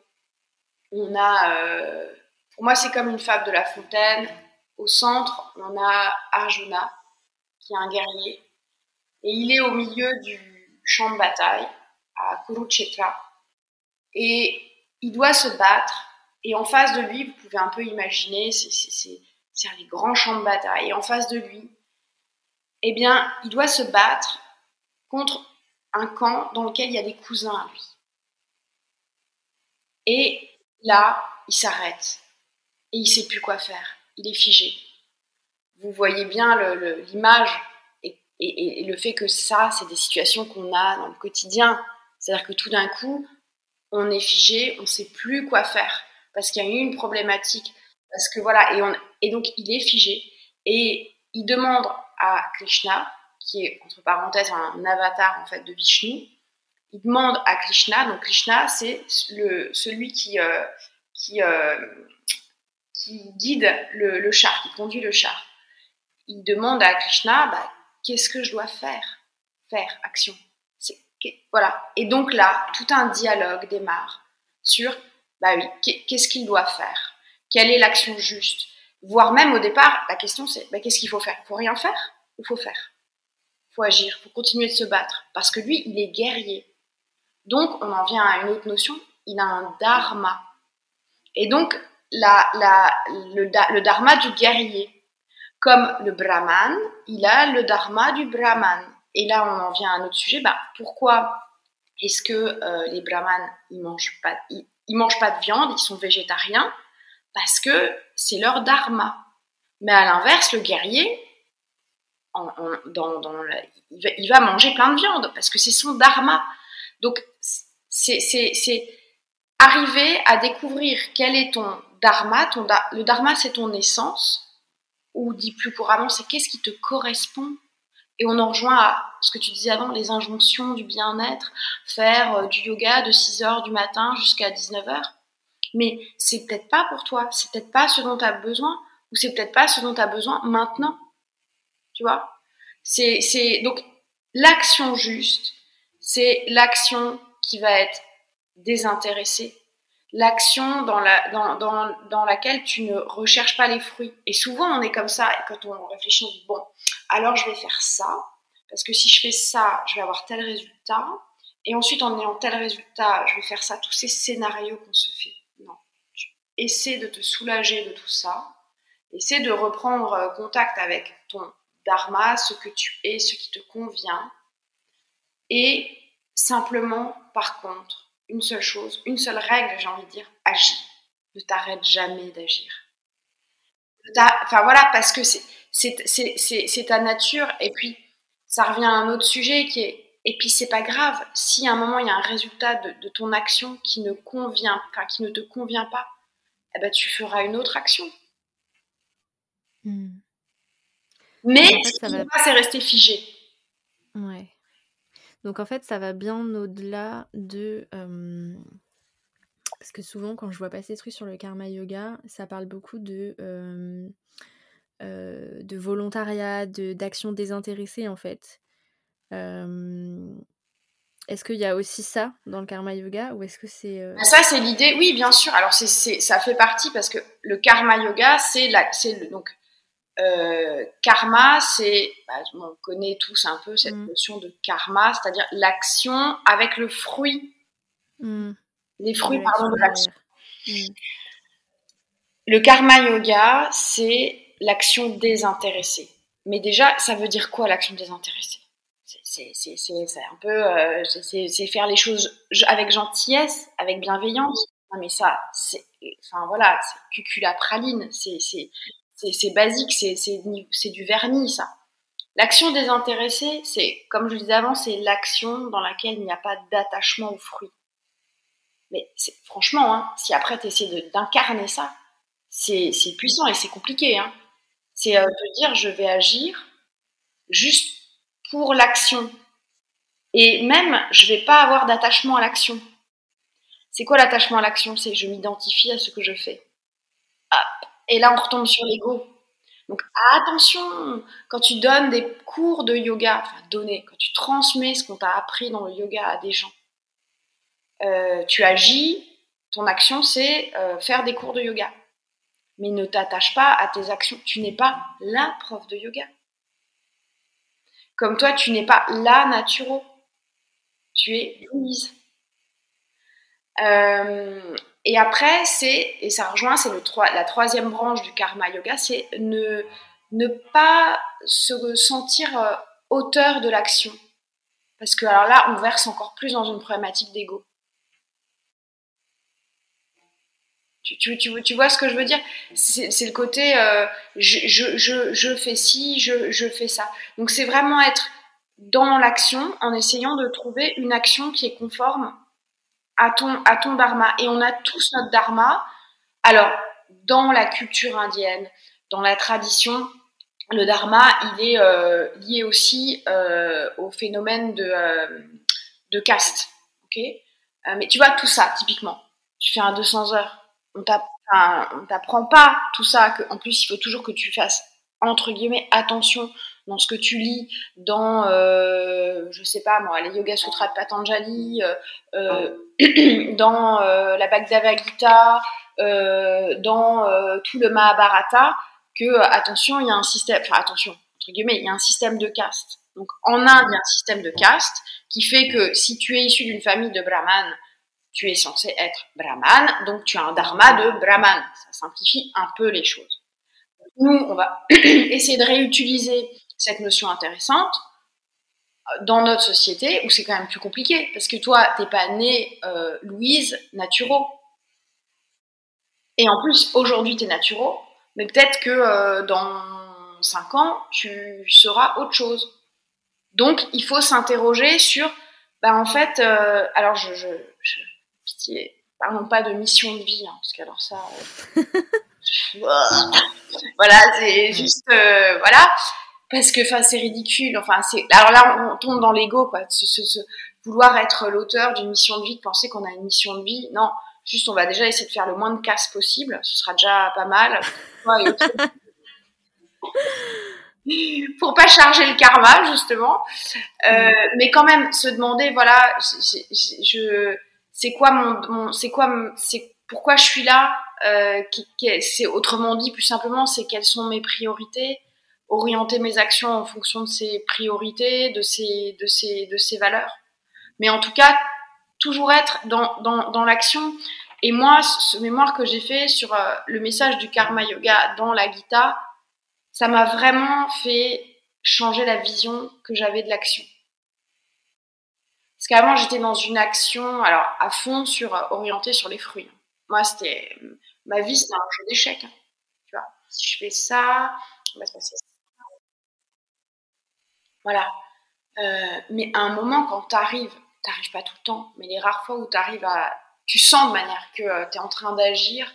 On a, euh, pour moi, c'est comme une fable de La Fontaine. Au centre, on a Arjuna, qui est un guerrier, et il est au milieu du champ de bataille à Kurukshetra. Et il doit se battre. Et en face de lui, vous pouvez un peu imaginer, c'est des grands champs de bataille. En face de lui, eh bien, il doit se battre contre un camp dans lequel il y a des cousins à lui. Et là, il s'arrête et il sait plus quoi faire. Il est figé. Vous voyez bien l'image et, le fait que ça, c'est des situations qu'on a dans le quotidien. C'est-à-dire que tout d'un coup, on est figé, on ne sait plus quoi faire parce qu'il y a eu une problématique. Parce que voilà, et, on, et donc il est figé et il demande à Krishna, qui est entre parenthèses un avatar en fait de Vishnu, il demande à Krishna, donc Krishna c'est celui qui, euh, euh, qui guide le, le, char, qui conduit le char. Il demande à Krishna, bah, qu'est-ce que je dois faire? Faire, action. Voilà. Et donc là, tout un dialogue démarre sur, bah oui, qu'est-ce qu'il doit faire? Quelle est l'action juste? Voire même au départ, la question c'est, bah, qu'est-ce qu'il faut faire? Faut rien faire ou faut faire? Il faut agir, faut continuer de se battre. Parce que lui, il est guerrier. Donc, on en vient à une autre notion, il a un dharma. Et donc, la, la, le dharma du guerrier, comme le brahman, il a le dharma du brahman. Et là, on en vient à un autre sujet. Bah, pourquoi est-ce que euh, les brahmanes ils mangent pas, ils, mangent pas de viande, ils sont végétariens? Parce que c'est leur dharma. Mais à l'inverse, le guerrier, dans il, va, manger plein de viande parce que c'est son dharma. Donc, c'est arriver à découvrir quel est ton dharma. Ton, le dharma, c'est ton essence ou dit plus couramment, c'est qu'est-ce qui te correspond et on en rejoint à ce que tu disais avant, les injonctions du bien-être, faire euh, du yoga de 6h du matin jusqu'à 19h. Mais c'est peut-être pas pour toi, c'est peut-être pas ce dont tu as besoin, ou c'est peut-être pas ce dont tu as besoin maintenant. Tu vois? C'est, c'est Donc, l'action juste, c'est l'action qui va être désintéressée, l'action dans, la, dans, dans, dans, laquelle tu ne recherches pas les fruits. Et souvent, on est comme ça, quand on réfléchit, on dit, bon, alors je vais faire ça, parce que si je fais ça, je vais avoir tel résultat, et ensuite, en ayant tel résultat, je vais faire ça, tous ces scénarios qu'on se fait. Non. Essaie de te soulager de tout ça, essaie de reprendre euh, contact avec ton dharma, ce que tu es, ce qui te convient, et simplement, par contre, une seule chose, une seule règle, j'ai envie de dire, agis. Ne t'arrête jamais d'agir. Enfin voilà, parce que c'est ta nature, et puis ça revient à un autre sujet qui est, et puis c'est pas grave, si à un moment il y a un résultat de, ton action qui ne convient, enfin qui ne te convient pas, eh ben tu feras une autre action. Hmm. Mais en fait, ça va... c'est rester figé. Ouais. Donc en fait, ça va bien au-delà de... Parce que souvent, quand je vois passer des trucs sur le karma yoga, ça parle beaucoup de, volontariat, d'action désintéressée en fait. Est-ce qu'il y a aussi ça dans le karma yoga ou est-ce que c'est euh Ça c'est l'idée, oui bien sûr. Alors c'est ça fait partie parce que le karma yoga c'est c'est donc euh, karma, c'est, bah, on connaît tous un peu cette mm. notion de karma, c'est-à-dire l'action avec le fruit, mm. les fruits pardon de l'action. Mm. Le karma yoga, c'est l'action désintéressée. Mais déjà, ça veut dire quoi l'action désintéressée? C'est un peu, euh, c'est faire les choses avec gentillesse, avec bienveillance. Non mais ça, c'est, enfin voilà, c'est cucula praline, c'est c'est basique, c'est du vernis, ça. L'action désintéressée, c'est, comme je disais avant, c'est l'action dans laquelle il n'y a pas d'attachement aux fruits. Mais franchement, hein, si après tu essaies d'incarner ça, c'est puissant et c'est compliqué. Hein. C'est euh, de dire je vais agir juste pour l'action. Et même, je vais pas avoir d'attachement à l'action. C'est quoi l'attachement à l'action? C'est je m'identifie à ce que je fais. Et là, on retombe sur l'ego. Donc attention, quand tu donnes des cours de yoga, enfin donner, quand tu transmets ce qu'on t'a appris dans le yoga à des gens, euh, tu agis, ton action c'est euh, faire des cours de yoga. Mais ne t'attache pas à tes actions. Tu n'es pas la prof de yoga. Comme toi, tu n'es pas la naturo. Tu es Louise. Euh, et après, c'est, et ça rejoint, c'est la troisième branche du karma yoga, c'est ne, ne pas se sentir euh, auteur de l'action. Parce que alors là, on verse encore plus dans une problématique d'ego. Tu, tu, tu, vois ce que je veux dire? C'est le côté euh, je, je, je, fais ci, je, je fais ça. Donc c'est vraiment être dans l'action en essayant de trouver une action qui est conforme à ton, à ton dharma. Et on a tous notre dharma. Alors, dans la culture indienne, dans la tradition, le dharma, il est euh, lié aussi euh, au phénomène de, euh, de caste. mais tu vois, tout ça, typiquement, tu fais un 200 heures, on t'apprend pas tout ça, que, en plus, il faut toujours que tu fasses, entre guillemets, attention dans ce que tu lis, dans, je sais pas moi, les Yoga Sutras de Patanjali, dans la Bhagavad Gita, dans tout le Mahabharata, que euh, attention, il y a un système, enfin attention, entre guillemets, il y a un système de caste. Donc en Inde, il y a un système de caste qui fait que si tu es issu d'une famille de brahman, tu es censé être brahman, donc tu as un dharma de brahman. Ça simplifie un peu les choses. Nous, on va essayer de réutiliser cette notion intéressante euh, dans notre société où c'est quand même plus compliqué parce que toi, t'es pas née euh, Louise Naturo. Et en plus, aujourd'hui, tu es Naturo, mais peut-être que euh, dans 5 ans, tu seras autre chose. Donc, il faut s'interroger sur, bah, en fait, euh, alors je, je, je, pitié, parlons pas de mission de vie, hein, parce qu'alors ça, euh, voilà, c'est juste, voilà, parce que, enfin, c'est ridicule, enfin, c'est, alors là, on tombe dans l'ego, quoi, ce, ce, vouloir être l'auteur d'une mission de vie, de penser qu'on a une mission de vie, non, Juste, on va déjà essayer de faire le moins de casse possible. Ce sera déjà pas mal. pour pas charger le karma justement. Euh, mais quand même se demander voilà je, c'est quoi mon, c'est quoi c'est pourquoi je suis là euh, c'est autrement dit plus simplement c'est quelles sont mes priorités orienter mes actions en fonction de ces priorités de ces de ces de ces valeurs mais en tout cas toujours être dans, dans, dans l'action. Et moi, ce mémoire que j'ai fait sur euh, le message du karma yoga dans la Gita, ça m'a vraiment fait changer la vision que j'avais de l'action. Parce qu'avant, j'étais dans une action, alors à fond sur euh, orientée sur les fruits. Moi, c'était ma vie, c'était un jeu d'échecs. Hein. Tu vois, si je fais ça, on va se passer. Voilà. Euh, mais à un moment, quand tu arrives t'arrives pas tout le temps, mais les rares fois où tu arrives à. Tu sens de manière que euh, tu es en train d'agir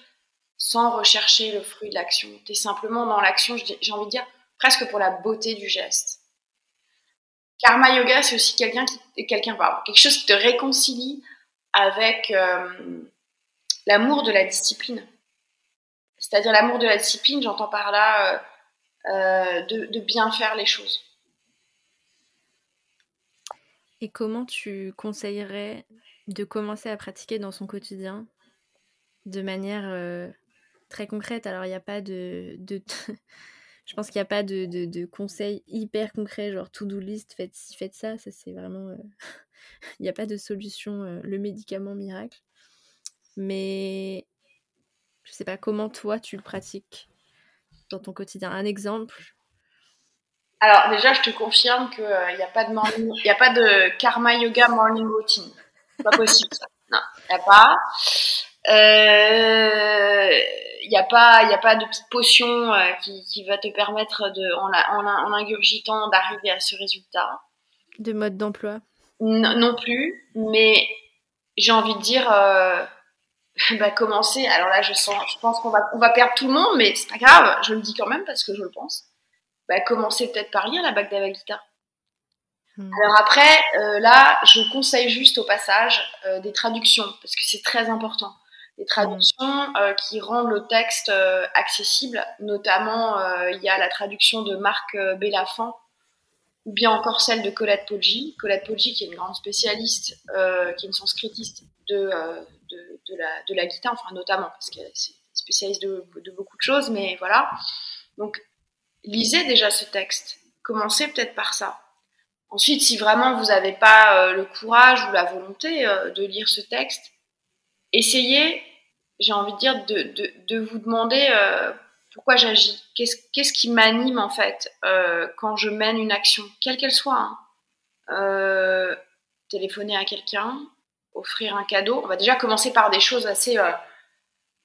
sans rechercher le fruit de l'action. Tu es simplement dans l'action, j'ai envie de dire, presque pour la beauté du geste. Karma Yoga, c'est aussi quelqu'un qui, quelqu'un, quelque chose qui te réconcilie avec euh, l'amour de la discipline. C'est-à-dire l'amour de la discipline, j'entends par là de bien faire les choses. Et comment tu conseillerais de commencer à pratiquer dans son quotidien de manière euh, très concrète? Alors, il n'y a pas de. je pense qu'il n'y a pas de, de, conseils hyper concrets, genre to-do list, faites ci, faites ça. Ça, c'est vraiment. Euh, il n'y a pas de solution, euh, le médicament miracle. Mais je sais pas comment toi tu le pratiques dans ton quotidien? Un exemple alors déjà, je te confirme qu'il n'y euh, a pas de morning, il a pas de karma yoga morning routine. Pas possible ça. Non, il n'y a pas. Euh, il n'y a pas, il a pas de petite potion euh, qui, qui, va te permettre de, en, en, en ingurgitant, d'arriver à ce résultat. De mode d'emploi. Non, non, plus, mais j'ai envie de dire, euh, bah, commencer. Alors là, je sens, je pense qu'on va, on va perdre tout le monde, mais c'est pas grave. Je le dis quand même parce que je le pense bah, commencer peut-être par lire la Bhagavad Gita. Hmm. Alors après, euh, là, je conseille juste au passage euh, des traductions, parce que c'est très important. Des traductions hmm. euh, qui rendent le texte accessible, notamment il y a la traduction de Marc Bellafant, ou bien encore celle de Colette Poggi. Colette Poggi, qui est une grande spécialiste, qui est une sanskritiste de, de, de, la, de la Gita, enfin notamment, parce qu'elle est spécialiste de, de beaucoup de choses, mais voilà. Donc lisez déjà ce texte. Commencez peut-être par ça. Ensuite, si vraiment vous n'avez pas euh, le courage ou la volonté euh, de lire ce texte, essayez, j'ai envie de dire, de, vous demander euh, pourquoi j'agis. Qu'est-ce, qui m'anime en fait quand je mène une action, quelle qu'elle soit. Hein. téléphoner à quelqu'un, offrir un cadeau. On va déjà commencer par des choses assez,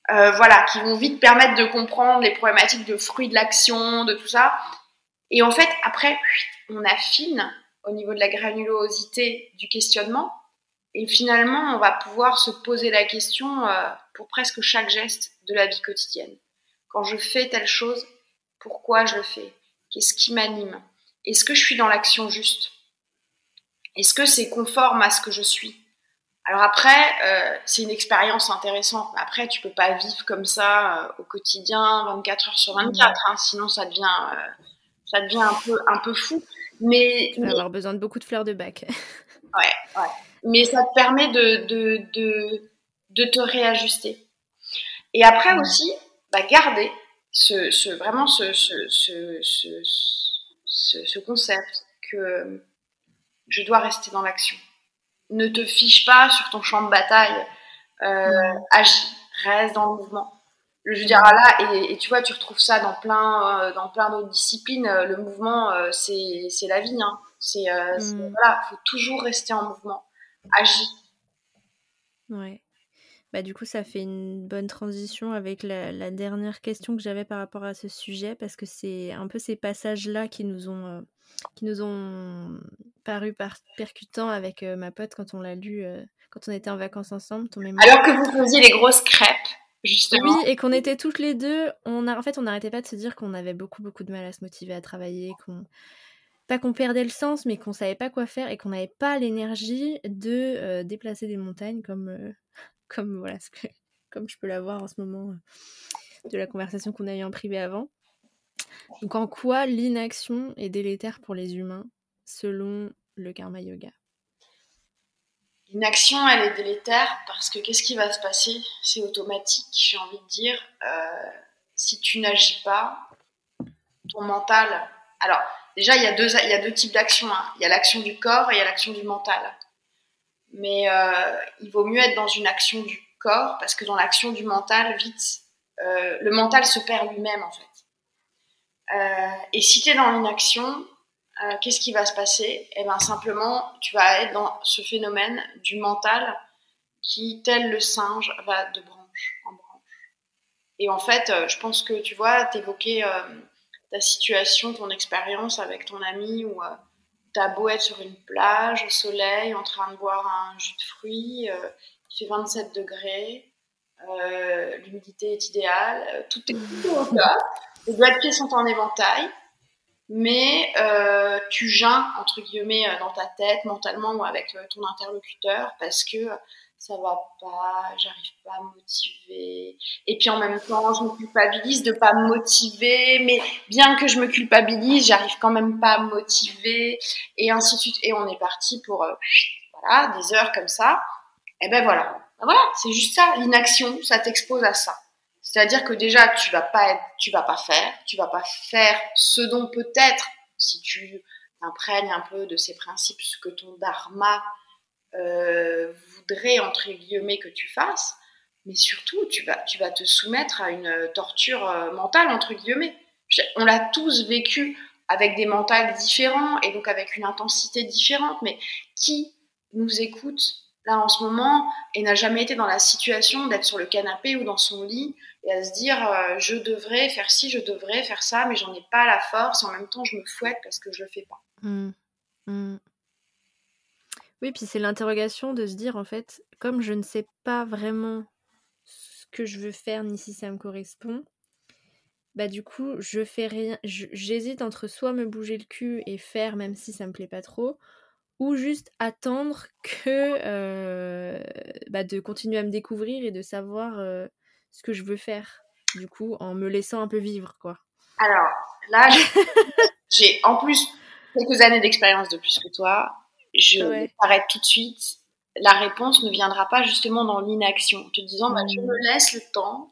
euh, euh, voilà, qui vont vite permettre de comprendre les problématiques de fruits de l'action, de tout ça. Et en fait, après, on affine au niveau de la granulosité du questionnement. Et finalement, on va pouvoir se poser la question pour presque chaque geste de la vie quotidienne. Quand je fais telle chose, pourquoi je le fais? Qu'est-ce qui m'anime? Est-ce que je suis dans l'action juste? Est-ce que c'est conforme à ce que je suis? Alors après, euh, c'est une expérience intéressante. Après, tu peux pas vivre comme ça euh, au quotidien, 24 heures sur 24, hein, sinon ça devient, euh, ça devient un peu, un peu fou. Mais, tu vas avoir besoin de beaucoup de fleurs de bac. ouais, ouais. Mais ça te permet de, de, de, de te réajuster. Et après aussi, bah, garder ce, ce vraiment ce, ce, ce, concept que je dois rester dans l'action. Ne te fiche pas sur ton champ de bataille, euh, agis, reste dans le mouvement. Je veux dire, là, et, tu vois, tu retrouves ça dans plein, euh, dans plein d'autres disciplines. Le mouvement, euh, c'est, c'est la vie. Hein. C'est, mm. voilà, faut toujours rester en mouvement. Agis. Ouais. Bah, du coup, ça fait une bonne transition avec la, dernière question que j'avais par rapport à ce sujet, parce que c'est un peu ces passages-là qui nous ont, euh, qui nous ont paru percutants avec euh, ma pote quand on l'a lu, euh, quand on était en vacances ensemble. Ton Alors que vous faisiez les grosses crêpes. Justement. Oui, et qu'on était toutes les deux, on a, en fait, on n'arrêtait pas de se dire qu'on avait beaucoup, beaucoup de mal à se motiver à travailler, qu'on, pas qu'on perdait le sens, mais qu'on savait pas quoi faire et qu'on n'avait pas l'énergie de déplacer des montagnes comme, comme voilà ce que, comme je peux l'avoir en ce moment euh, de la conversation qu'on a eue en privé avant. Donc en quoi l'inaction est délétère pour les humains selon le karma yoga? L'inaction, elle est délétère parce que qu'est-ce qui va se passer? C'est automatique, j'ai envie de dire. Euh, si tu n'agis pas, ton mental. Alors, déjà, il y a deux, il y a deux types d'actions. Hein. Il y a l'action du corps et il y a l'action du mental mais euh, il vaut mieux être dans une action du corps parce que dans l'action du mental, vite, euh, le mental se perd lui-même en fait. Euh, et si tu es dans l'inaction, qu'est-ce qui va se passer? Eh bien simplement, tu vas être dans ce phénomène du mental qui, tel le singe, va de branche en branche. Et en fait, je pense que tu vois, t'évoquais ta situation, ton expérience avec ton ami ou T'as beau être sur une plage au soleil en train de boire un jus de fruits, euh, il fait 27 degrés, euh, l'humidité est idéale, euh, tout est au top, les doigts de pied sont en éventail, mais tu geins, entre guillemets, dans ta tête, mentalement ou avec ton interlocuteur, parce que ça va pas, j'arrive pas à me motiver. Et puis en même temps, je me culpabilise de pas me motiver, mais bien que je me culpabilise, j'arrive quand même pas à me motiver, et ainsi de suite. Et on est parti pour euh, voilà des heures comme ça. Et ben voilà, ben voilà, c'est juste ça. L'inaction, ça t'expose à ça. C'est-à-dire que déjà, tu vas pas tu vas pas faire, tu vas pas faire ce dont peut-être, si tu imprègnes un peu de ces principes, ce que ton dharma euh, voudrait, entre guillemets, que tu fasses, mais surtout, tu vas, tu vas te soumettre à une torture euh, mentale, entre guillemets. On l'a tous vécu avec des mentales différents et donc avec une intensité différente, mais qui nous écoute là en ce moment et n'a jamais été dans la situation d'être sur le canapé ou dans son lit et à se dire euh, je devrais faire ci, je devrais faire ça, mais j'en ai pas la force en même temps je me fouette parce que je le fais pas. Mmh. Mmh. Oui, puis c'est l'interrogation de se dire, en fait, comme je ne sais pas vraiment ce que je veux faire ni si ça me correspond, bah du coup, je fais rien. J'hésite entre soit me bouger le cul et faire même si ça me plaît pas trop, ou juste attendre que euh, bah, de continuer à me découvrir et de savoir euh, ce que je veux faire. Du coup, en me laissant un peu vivre, quoi. Alors là, j'ai en plus quelques années d'expérience de plus que toi je ouais. m'arrête tout de suite. La réponse ne viendra pas justement dans l'inaction, en te disant bah, je mmh. me laisse le temps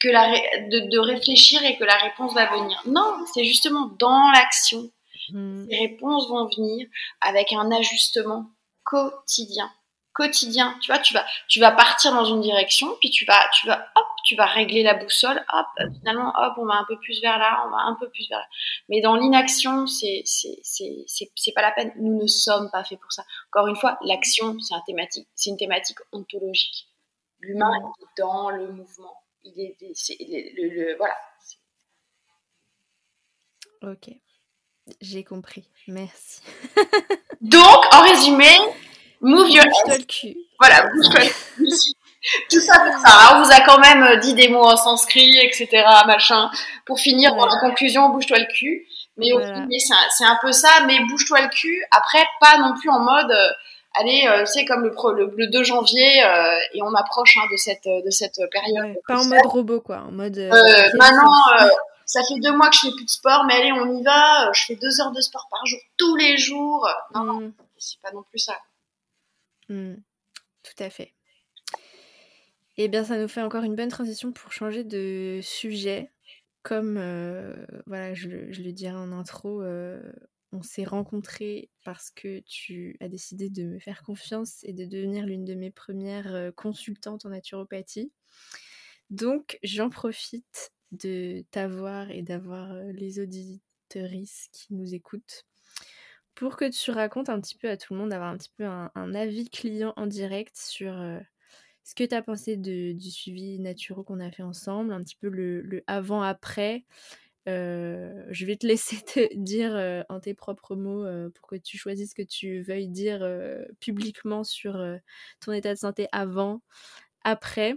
que la de, de, réfléchir et que la réponse va venir. Non, c'est justement dans l'action. Mmh. Les réponses vont venir avec un ajustement quotidien. Quotidien, tu vois, tu vas, tu vas partir dans une direction, puis tu vas, tu vas, hop, tu vas régler la boussole, hop, finalement, hop, on va un peu plus vers là, on va un peu plus vers là. Mais dans l'inaction, c'est, c'est, c'est, c'est, pas la peine. Nous ne sommes pas faits pour ça. Encore une fois, l'action, c'est un thématique, c'est une thématique ontologique. L'humain est dans le mouvement. Il est, c'est, le, le, voilà. Ok, j'ai compris. Merci. Donc, en résumé, move your bouge cul. Voilà, bouge-toi le cul. Tout ça pour ça. On vous a quand même euh, dit des mots en sanskrit, etc., machin. Pour finir, dans la conclusion, bouge-toi le cul. Mais final, c'est un, peu ça, mais bouge-toi le cul. Après, pas non plus en mode, euh, allez, euh, c'est comme le, le, 2 janvier, et on approche hein, de cette, de cette période. pas en mode robot, quoi. En mode. maintenant, ça fait deux mois que je fais plus de sport, mais allez, on y va. Je fais deux heures de sport par jour, tous les jours. Non, non mm. c'est pas non plus ça. Mm. Tout à fait. Eh bien, ça nous fait encore une bonne transition pour changer de sujet. Comme euh, voilà, je, le dirais en intro, euh, on s'est rencontrés parce que tu as décidé de me faire confiance et de devenir l'une de mes premières euh, consultantes en naturopathie. Donc, j'en profite de t'avoir et d'avoir les auditeuristes qui nous écoutent pour que tu racontes un petit peu à tout le monde, d'avoir un petit peu un, avis client en direct sur ce que tu as pensé de, du suivi naturel qu'on a fait ensemble, un petit peu le, avant-après. je vais te laisser te dire en tes propres mots pour que tu choisisses ce que tu veuilles dire publiquement sur ton état de santé avant, après.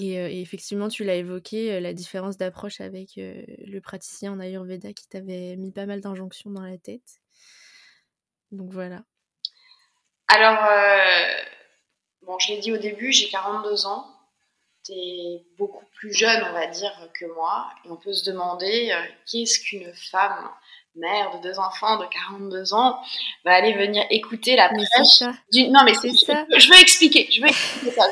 Et, effectivement, tu l'as évoqué, la différence d'approche avec le praticien en Ayurveda qui t'avait mis pas mal d'injonctions dans la tête. Donc voilà. Alors, Bon, je l'ai dit au début, j'ai 42 ans. Tu es beaucoup plus jeune, on va dire, que moi. Et on peut se demander euh, qu'est-ce qu'une femme, mère de deux enfants de 42 ans, va aller venir écouter la prêche d'une. Non, mais c'est ça. Je veux expliquer. Je veux expliquer ça.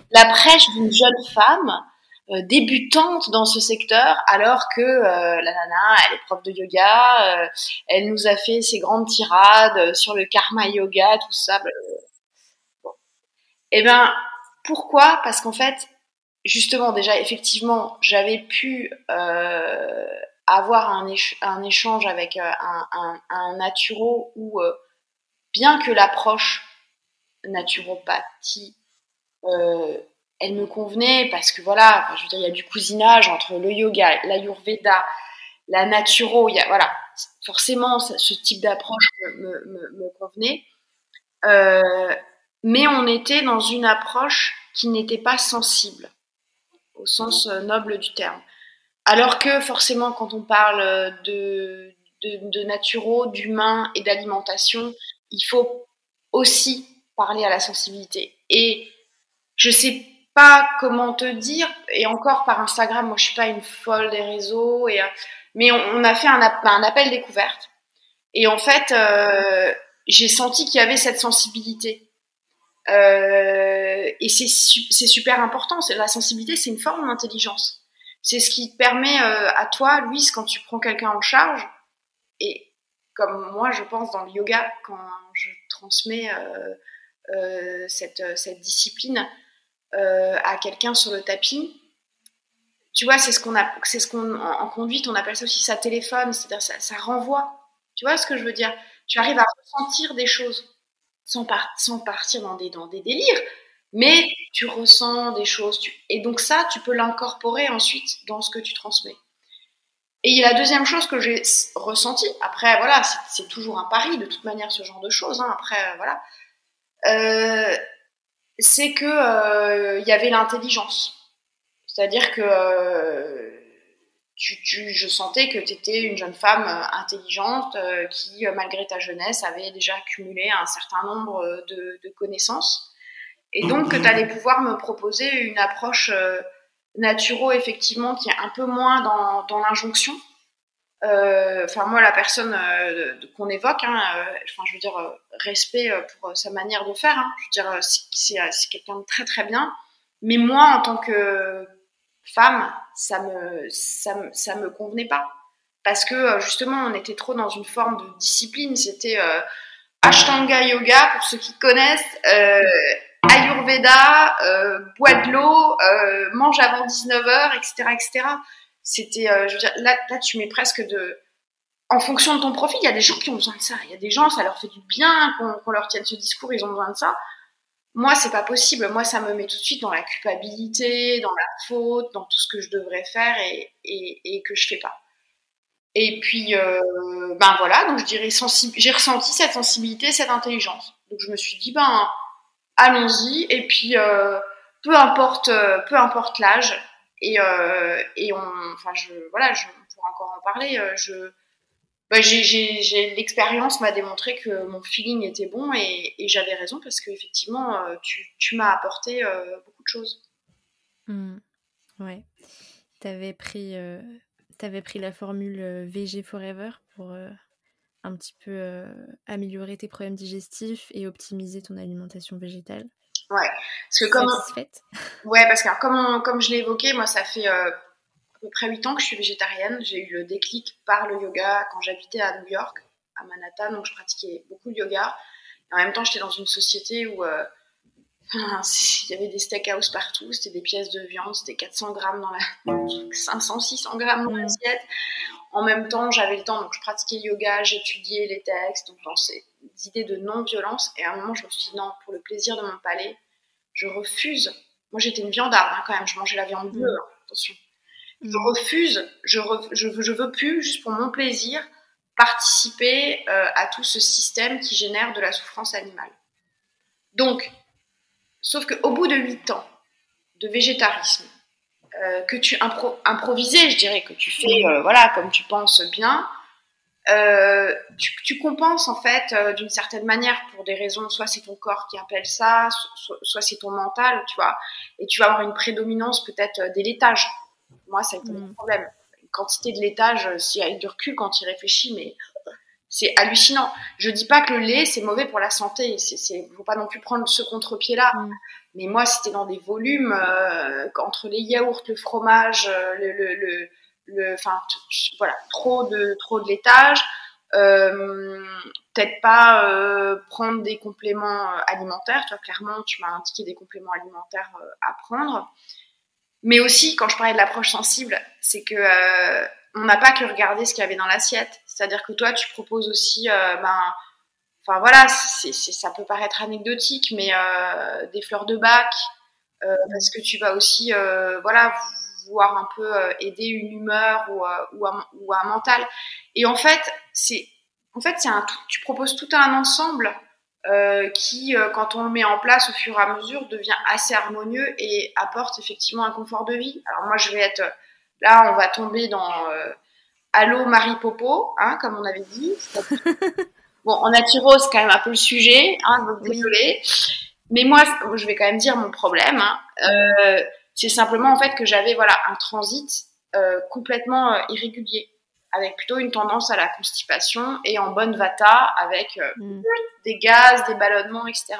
La prêche d'une jeune femme. Euh, débutante dans ce secteur alors que euh, la nana elle est prof de yoga elle nous a fait ses grandes tirades sur le karma yoga tout ça eh bien, pourquoi? Parce qu'en fait, justement, déjà, effectivement, j'avais pu euh, avoir un, échange avec euh, un, naturo où, euh, bien que l'approche naturopathie, elle me convenait parce que voilà, je veux dire, il y a du cousinage entre le yoga, l'ayurveda, la naturo, il y a, voilà, forcément, ce type d'approche me, convenait mais on était dans une approche qui n'était pas sensible, au sens euh, noble du terme. Alors que forcément, quand on parle de, de, de naturaux, d'humain et d'alimentation, il faut aussi parler à la sensibilité. Et je sais pas comment te dire, et encore par Instagram, moi je suis pas une folle des réseaux, et, euh, mais on, a fait un, appel découverte. Et en fait, euh, j'ai senti qu'il y avait cette sensibilité. Euh, et c'est super important. La sensibilité, c'est une forme d'intelligence. C'est ce qui te permet euh, à toi, Louise, quand tu prends quelqu'un en charge, et comme moi, je pense dans le yoga, quand je transmets euh, cette, cette, discipline à quelqu'un sur le tapis, tu vois, c'est ce qu'on a, c'est ce en, conduite, on appelle ça aussi ça téléphone, c'est-à-dire ça, ça renvoie. Tu vois ce que je veux dire? Tu arrives à ressentir des choses sans, sans partir dans des, dans des délires, mais tu ressens des choses. et donc ça, tu peux l'incorporer ensuite dans ce que tu transmets. Et la deuxième chose que j'ai ressenti, après voilà, c'est toujours un pari de toute manière ce genre de choses. Hein, après euh, voilà, euh, c'est que euh, y avait l'intelligence, c'est-à-dire que je sentais que tu étais une jeune femme intelligente qui, malgré ta jeunesse, avait déjà accumulé un certain nombre de, connaissances. Et donc, que tu allais pouvoir me proposer une approche naturo, effectivement, qui est un peu moins dans, l'injonction. Enfin, moi, la personne qu'on évoque, hein, enfin, je veux dire, respect pour sa maniire de faire. Hein, je veux dire, c'est quelqu'un de très, très bien. Mais moi, en tant que femme, ça me, ça, ça me convenait pas. Parce que euh, justement, on était trop dans une forme de discipline. C'était euh, Ashtanga Yoga, pour ceux qui connaissent. Euh, Ayurveda, bois de l'eau, mange avant 19h, etc., etc. C'était, je veux dire, là, là, tu mets presque de, en fonction de ton profil, il y a des gens qui ont besoin de ça. Il y a des gens, ça leur fait du bien qu'on leur tienne ce discours, ils ont besoin de ça. Moi, c'est pas possible. Moi, ça me met tout de suite dans la culpabilité, dans la faute, dans tout ce que je devrais faire et, que je fais pas. Et puis, euh, ben voilà, donc je dirais, j'ai ressenti cette sensibilité, cette intelligence. Donc je me suis dit, ben allons-y. Et puis, euh, peu importe, euh, peu importe l'âge. Et, euh, et on, enfin, je, voilà, je, pourra encore en parler. Je, bah, j'ai l'expérience m'a démontré que mon feeling était bon et, et j'avais raison parce que effectivement euh, tu, tu m'as apporté beaucoup de choses. Mmh. Ouais. Pris avais pris la formule VG Forever pour un petit peu améliorer tes problèmes digestifs et optimiser ton alimentation végétale. Ouais, parce que comme ouais parce que comme comme je l'ai évoqué, moi ça fait à peu près 8 ans que je suis végétarienne. J'ai eu le déclic par le yoga quand j'habitais à New York, à Manhattan, donc je pratiquais beaucoup de yoga. Et en même temps, j'étais dans une société où euh, il y avait des steakhouse partout, c'était des pièces de viande, c'était 400 grammes dans la 500, 600 grammes dans l'assiette. En même temps, j'avais le temps, donc je pratiquais le yoga, j'étudiais les textes, donc pensais des idées de non-violence. Et à un moment, je me suis dit non, pour le plaisir de mon palais, je refuse. Moi, j'étais une viandarde hein, quand même, je mangeais la viande bleue, hein, attention. Je mm. refuse, je, je, je, veux plus, juste pour mon plaisir, participer euh, à tout ce système qui génère de la souffrance animale. Donc, sauf qu'au bout de 8 ans de végétarisme, euh, que tu impro improvisais, je dirais, que tu fais, euh, voilà, comme tu penses bien, tu, tu, compenses en fait d'une certaine manière pour des raisons, soit c'est ton corps qui appelle ça, soit, soit c'est ton mental, tu vois, et tu vas avoir une prédominance peut-être des laitages moi, ça a été mm. problème. Une quantité de laitage, euh, si avec du recul, quand il réfléchit, mais c'est hallucinant. Je dis pas que le lait c'est mauvais pour la santé. Il faut pas non plus prendre ce contre-pied là. Mm. Mais moi, c'était dans des volumes euh, entre les yaourts, le fromage, euh, le, le, le, enfin, voilà, trop de trop de laitage. Euh, peut-être pas euh, prendre des compléments alimentaires. Toi, clairement, tu m'as indiqué des compléments alimentaires à prendre. Mais aussi, quand je parlais de l'approche sensible, c'est que on n'a pas que regarder ce qu'il y avait dans l'assiette. C'est-à-dire que toi, tu proposes aussi, euh, ben, enfin voilà, c'est, ça peut paraître anecdotique, mais euh, des fleurs de bac, euh, parce que tu vas aussi, voilà, voir un peu aider une humeur ou, ou, un, ou un mental. Et en fait, c'est, en fait, c'est un, tu proposes tout un ensemble qui, quand on le met en place au fur et à mesure, devient assez harmonieux et apporte effectivement un confort de vie. Alors moi, je vais être là, on va tomber dans Allô Marie Popo, hein, comme on avait dit. bon, en naturo, c'est quand même un peu le sujet, hein, donc désolé. Mais moi, je vais quand même dire mon problème. Hein. Euh, c'est simplement en fait que j'avais voilà un transit euh, complètement irrégulier avec plutôt une tendance à la constipation et en bonne vata avec euh, mm. des gaz, des ballonnements, etc.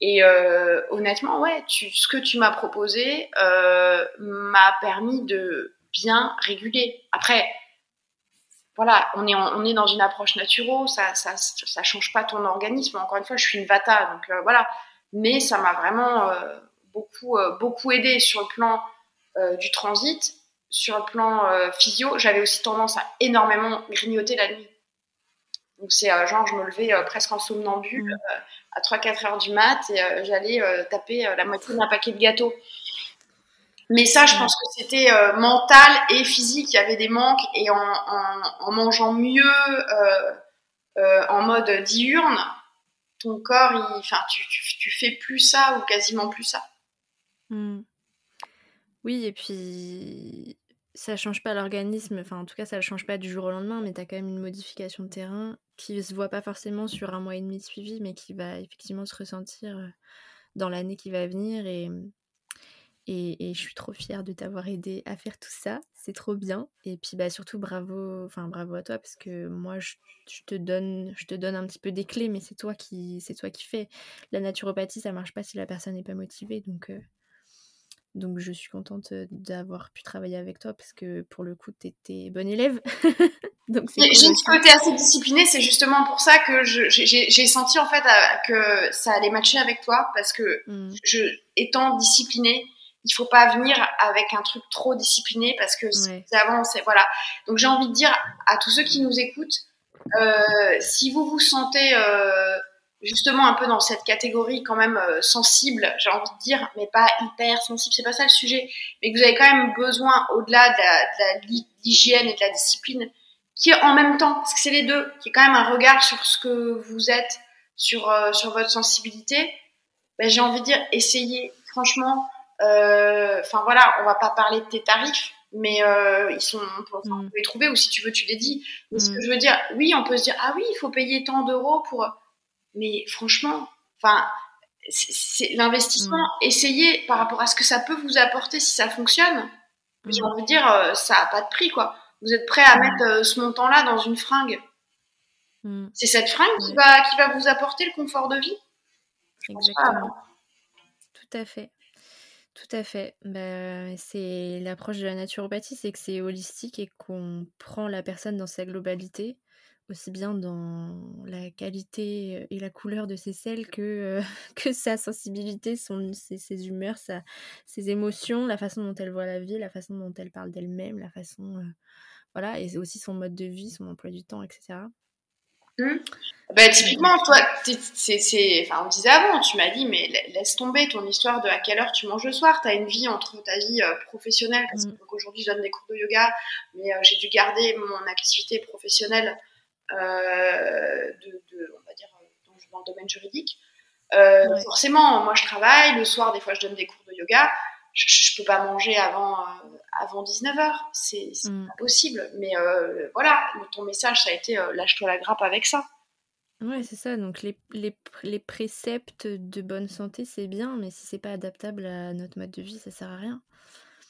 Et euh, honnêtement, ouais, tu, ce que tu m'as proposé euh, m'a permis de bien réguler. Après, voilà, on est, on est dans une approche naturelle, ça, ça, ça change pas ton organisme. Encore une fois, je suis une vata, donc euh, voilà. Mais ça m'a vraiment euh, beaucoup, euh, beaucoup aidé sur le plan du transit sur le plan physio, j'avais aussi tendance à énormément grignoter la nuit. Donc c'est genre, je me levais presque en somnambule mmh. à 3-4 heures du mat et j'allais taper la moitié d'un paquet de gâteaux. Mais ça, je pense que c'était mental et physique. Il y avait des manques et en, en, mangeant mieux, en mode diurne, ton corps, enfin, tu, tu, tu, fais plus ça ou quasiment plus ça. Mmh. Oui, et puis ça change pas l'organisme, enfin en tout cas ça ne change pas du jour au lendemain, mais tu as quand même une modification de terrain qui se voit pas forcément sur un mois et demi de suivi, mais qui va effectivement se ressentir euh, dans l'année qui va venir. Et, et, je suis trop fière de t'avoir aidé à faire tout ça, c'est trop bien. Et puis bah, surtout bravo, enfin bravo à toi, parce que moi je, te donne, je te donne un petit peu des clés, mais c'est toi qui, c'est toi qui fais. La naturopathie ça marche pas si la personne n'est pas motivée, donc. Euh, donc je suis contente d'avoir pu travailler avec toi parce que pour le coup, tu étais bonne élève. Donc j'ai ce côté assez discipliné, c'est justement pour ça que j'ai senti en fait que ça allait matcher avec toi parce que mm. je, étant disciplinée, il faut pas venir avec un truc trop discipliné parce que c'est avant, c'est voilà. Donc j'ai envie de dire à tous ceux qui nous écoutent, euh, si vous vous sentez euh, justement un peu dans cette catégorie quand même euh, sensible, j'ai envie de dire, mais pas hyper sensible, c'est pas ça le sujet, mais que vous avez quand même besoin au-delà de l'hygiène et de la discipline, qui est en même temps, parce que c'est les deux, qui est quand même un regard sur ce que vous êtes, sur sur votre sensibilité. Ben, j'ai envie de dire, essayez franchement euh, enfin voilà, on va pas parler de tes tarifs, mais euh, ils sont, on peut, mm. les trouver ou si tu veux, tu les dis. Mais ce mm. que je veux dire, oui, on peut se dire ah oui, il faut payer tant d'euros pour, mais franchement, enfin c'est l'investissement. Mm. Essayez par rapport à ce que ça peut vous apporter si ça fonctionne. J'ai envie de dire, euh, ça a pas de prix quoi. Vous êtes prêt à mettre ce montant-là dans une fringue C'est cette fringue qui va qui va vous apporter le confort de vie? Exactement. Tout à fait. Tout à fait. Bah, c'est l'approche de la naturopathie, c'est que c'est holistique et qu'on prend la personne dans sa globalité, aussi bien dans la qualité et la couleur de ses selles que, sa sensibilité, son, ses, humeurs, ses émotions, la façon dont elle voit la vie, la façon dont elle parle d'elle-même, la façon... voilà, et aussi son mode de vie, son emploi du temps, etc. Hmm. Bah, typiquement, toi, c'est, enfin, on disait avant, tu m'as dit, mais laisse tomber ton histoire de à quelle heure tu manges le soir. Tu as une vie entre ta vie euh, professionnelle, parce hmm. qu'aujourd'hui, je donne des cours de yoga, mais euh, j'ai dû garder mon activité professionnelle euh, de, de, on va dire, dans, le domaine juridique. Forcément, moi, je travaille. Le soir, des fois, je donne des cours de yoga. Je, je peux pas manger avant avant 19h. C'est mm. pas possible. Mais euh, voilà, ton message, ça a été euh, lâche-toi la grappe avec ça. Ouais, c'est ça. Donc les, les, les, préceptes de bonne santé, c'est bien, mais si c'est pas adaptable à notre mode de vie, ça sert à rien.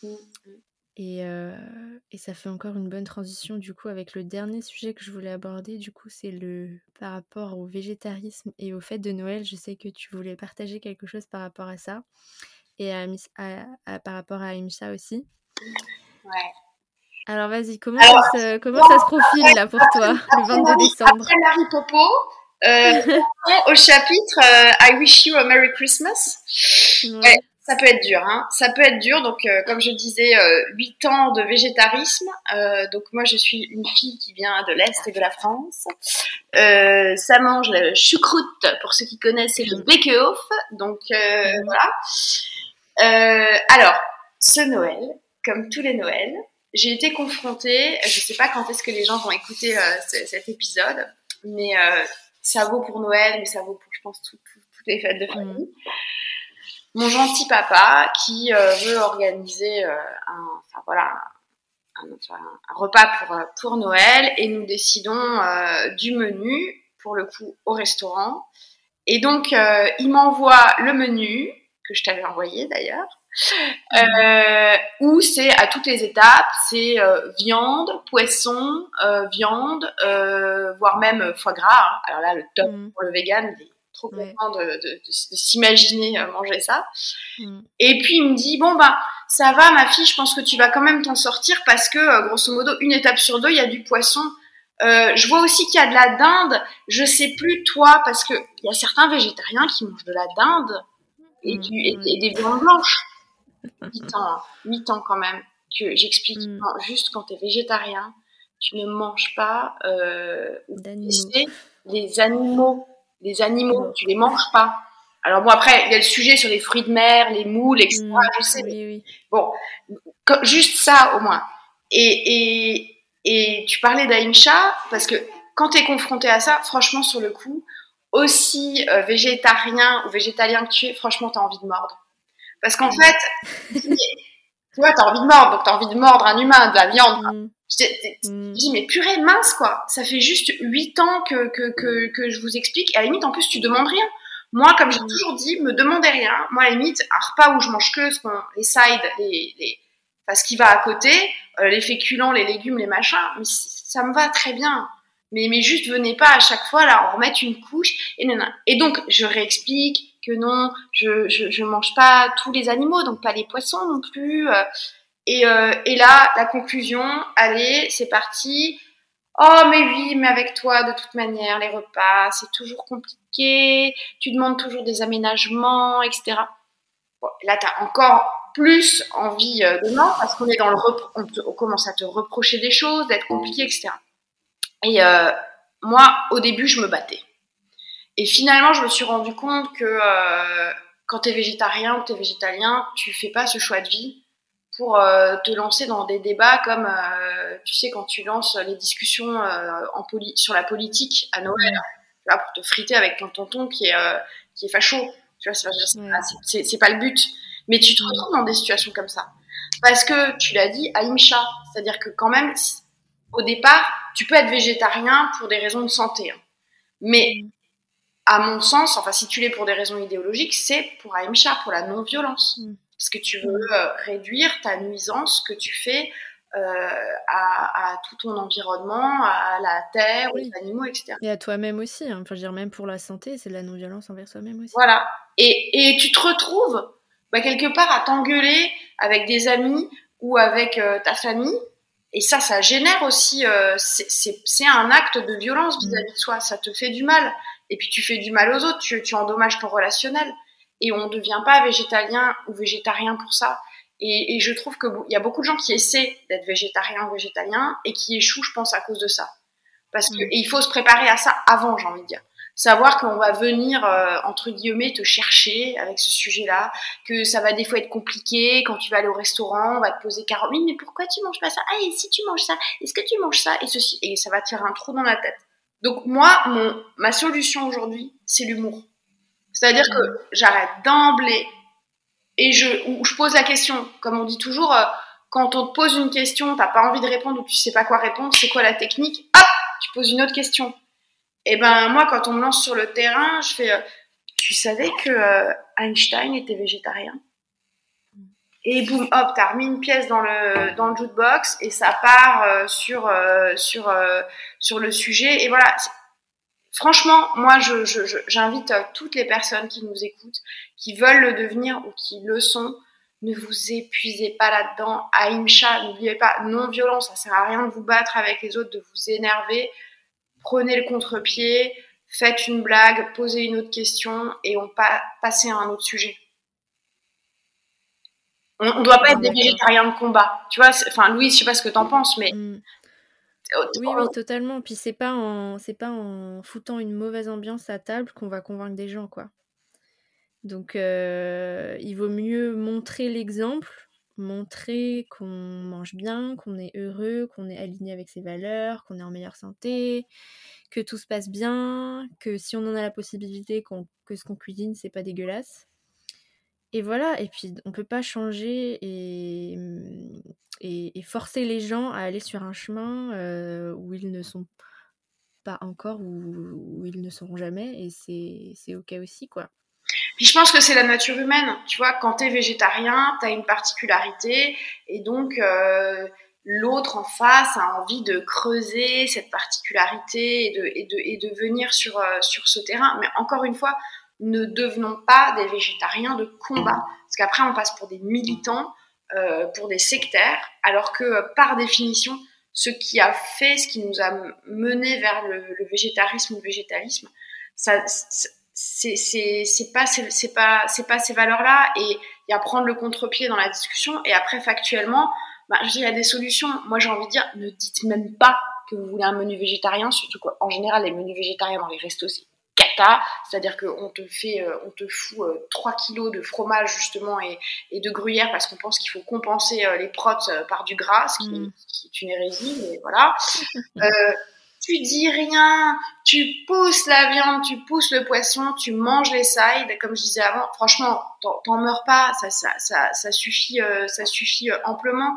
Mm. Et, euh, et, ça fait encore une bonne transition du coup avec le dernier sujet que je voulais aborder. Du coup, c'est le par rapport au végétarisme et au fêtes de Noël. Je sais que tu voulais partager quelque chose par rapport à ça et à, à, par rapport à Imsa aussi. Ouais. Alors vas-y, comment, ça, se, comment ça se profile là pour toi le 22 décembre? Après Marie Popo, euh, au chapitre euh, I Wish You a Merry Christmas. Ouais. ça peut être dur, hein. Ça peut être dur. Donc, euh, comme je disais, 8 ans de végétarisme. donc, moi, je suis une fille qui vient de l'Est et de la France. ça mange la choucroute, pour ceux qui connaissent, c'est le Bekehof. Donc, voilà. Alors, ce Noël, comme tous les Noëls, j'ai été confrontée, je ne sais pas quand est-ce que les gens vont écouter euh, cet épisode, mais euh, ça vaut pour Noël, mais ça vaut pour, je pense, toutes les fêtes de famille. Mm. Mon gentil papa qui euh, veut organiser un, enfin, voilà, un, repas pour, pour Noël et nous décidons du menu, pour le coup, au restaurant. Et donc, il m'envoie le menu, que je t'avais envoyé d'ailleurs, euh, où c'est à toutes les étapes, c'est euh, viande, poisson, euh, viande, euh, voire même foie gras. Hein. Alors là, le top mm. pour le vegan, il est trop content de, de, de, s'imaginer manger ça. Mm. Et puis il me dit bon bah ça va ma fille, je pense que tu vas quand même t'en sortir parce que grosso modo une étape sur deux il y a du poisson. je vois aussi qu'il y a de la dinde. Je sais plus toi parce que il y a certains végétariens qui mangent de la dinde et, mm. et des viandes blanches. 8 ans, 8 ans quand même, que j'explique mm. juste quand tu es végétarien, tu ne manges pas euh, les animaux. Les animaux, tu les manges pas. Alors bon, après, il y a le sujet sur les fruits de mer, les moules, etc. Mm. je sais. Bon, juste ça au moins. Et, et, et tu parlais d'Aïmcha, parce que quand tu es confronté à ça, franchement, sur le coup, aussi euh, végétarien ou végétalien que tu es, franchement, tu as envie de mordre. Parce qu'en fait, tu vois, t'as envie de mordre, donc t'as envie de mordre un humain, de la viande. Mm. Je mm. dis, mais purée, mince, quoi. Ça fait juste 8 ans que, que, que, que, je vous explique. Et à la limite, en plus, tu demandes rien. Moi, comme j'ai mm. toujours dit, me demandez rien. Moi, à la limite, un repas où je mange que ce qu'on, les sides, les, les, enfin, ce qui va à côté, euh, les féculents, les légumes, les machins, mais ça me va très bien. Mais, mais juste venez pas à chaque fois là remettre une couche et Et donc je réexplique, que non, je, je, mange pas tous les animaux, donc pas les poissons non plus. Euh. Et, euh, et là, la conclusion, allez, c'est parti. Oh, mais oui, mais avec toi, de toute manière, les repas, c'est toujours compliqué, tu demandes toujours des aménagements, etc. Bon, là, tu as encore plus envie euh, de non, parce qu'on est dans le on, commence à te reprocher des choses, d'être compliqué, etc. Et euh, moi, au début, je me battais. Et finalement, je me suis rendu compte que euh, quand tu es végétarien ou tu es végétalien, tu fais pas ce choix de vie pour euh, te lancer dans des débats comme, tu sais, quand tu lances les discussions sur la politique à Noël, tu vois, pour te friter avec ton tonton qui est, qui est facho. Tu vois, c'est pas, le but. Mais tu te retrouves dans des situations comme ça. Parce que, tu l'as dit, Aïmcha, c'est-à-dire que quand même, au départ, tu peux être végétarien pour des raisons de santé. Hein. Mais à mon sens, enfin si tu l'es pour des raisons idéologiques, c'est pour Aïmcha, pour la non-violence. Mm. Parce que tu veux euh, réduire ta nuisance que tu fais euh, à, tout ton environnement, à la terre, aux animaux, etc. Et à toi-même aussi, hein. enfin je veux dire même pour la santé, c'est de la non-violence envers soi-même aussi. Voilà. Et, et tu te retrouves bah, quelque part à t'engueuler avec des amis ou avec euh, ta famille. Et ça, ça génère aussi, c'est un acte de violence mm. vis-à-vis de soi, ça te fait du mal. Et puis tu fais du mal aux autres, tu, tu endommages ton relationnel et on ne devient pas végétalien ou végétarien pour ça. Et, je trouve qu'il y a beaucoup de gens qui essaient d'être végétariens ou végétaliens et qui échouent, je pense, à cause de ça. Parce que mm. il faut se préparer à ça avant, j'ai envie de dire. Savoir qu'on va venir, euh, entre guillemets, te chercher avec ce sujet-là, que ça va des fois être compliqué, quand tu vas aller au restaurant, on va te poser 40 000, mais pourquoi tu manges pas ça? Ah, et si tu manges ça? Est-ce que tu manges ça? Et ceci, et ça va te faire un trou dans la tête. Donc moi, mon, ma solution aujourd'hui, c'est l'humour. C'est-à-dire que j'arrête d'emblée et je, je pose la question, comme on dit toujours, euh, quand on te pose une question, t'as pas envie de répondre ou tu sais pas quoi répondre, c'est quoi la technique? Hop, tu poses une autre question. Et ben moi, quand on me lance sur le terrain, je fais, euh, tu savais que euh, Einstein était végétarien? Et boum, hop, t'as remis une pièce dans le dans le jukebox et ça part sur sur sur le sujet. Et voilà, Franchement, moi, j'invite je, toutes les personnes qui nous écoutent, qui veulent le devenir ou qui le sont, ne vous épuisez pas là-dedans. Aïmcha, n'oubliez pas, non-violence, ça sert à rien de vous battre avec les autres, de vous énerver. Prenez le contre-pied, faites une blague, posez une autre question et on pa passer à un autre sujet. On ne doit pas être des végétariens de combat. Tu vois, enfin, Louise, je sais pas ce que tu en penses, mais mm. Oui, oui, totalement. Puis c'est pas en c'est pas en foutant une mauvaise ambiance à table qu'on va convaincre des gens, quoi. Donc euh, il vaut mieux montrer l'exemple, montrer qu'on mange bien, qu'on est heureux, qu'on est aligné avec ses valeurs, qu'on est en meilleure santé, que tout se passe bien, que si on en a la possibilité, que ce qu'on cuisine c'est pas dégueulasse. Et voilà, et puis on peut pas changer et, et, forcer les gens à aller sur un chemin euh, où ils ne sont pas encore ou où, ils ne seront jamais et c'est ok aussi quoi. Puis je pense que c'est la nature humaine, tu vois, quand tu es végétarien, tu as une particularité et donc euh, l'autre en face a envie de creuser cette particularité et de, et de, et de venir sur, euh, sur ce terrain. Mais encore une fois, ne devenons pas des végétariens de combat. Parce qu'après, on passe pour des militants, euh, pour des sectaires, alors que par définition, ce qui a fait, ce qui nous a mené vers le, végétarisme ou le végétalisme, ça, c'est pas c'est pas c'est pas ces valeurs là et il y a prendre le contre-pied dans la discussion et après factuellement bah, il y a des solutions moi j'ai envie de dire ne dites même pas que vous voulez un menu végétarien surtout qu'en général les menus végétariens dans les restos c'est cata, c'est-à-dire qu'on te fait, euh, on te fout 3 euh, kilos de fromage justement et, de gruyère parce qu'on pense qu'il faut compenser euh, les protes par du gras, ce qui, mm. est une hérésie, mais voilà. tu dis rien, tu pousses la viande, tu pousses le poisson, tu manges les sides, comme je disais avant. Franchement, t'en meurs pas, ça, ça, ça, ça suffit, ça suffit amplement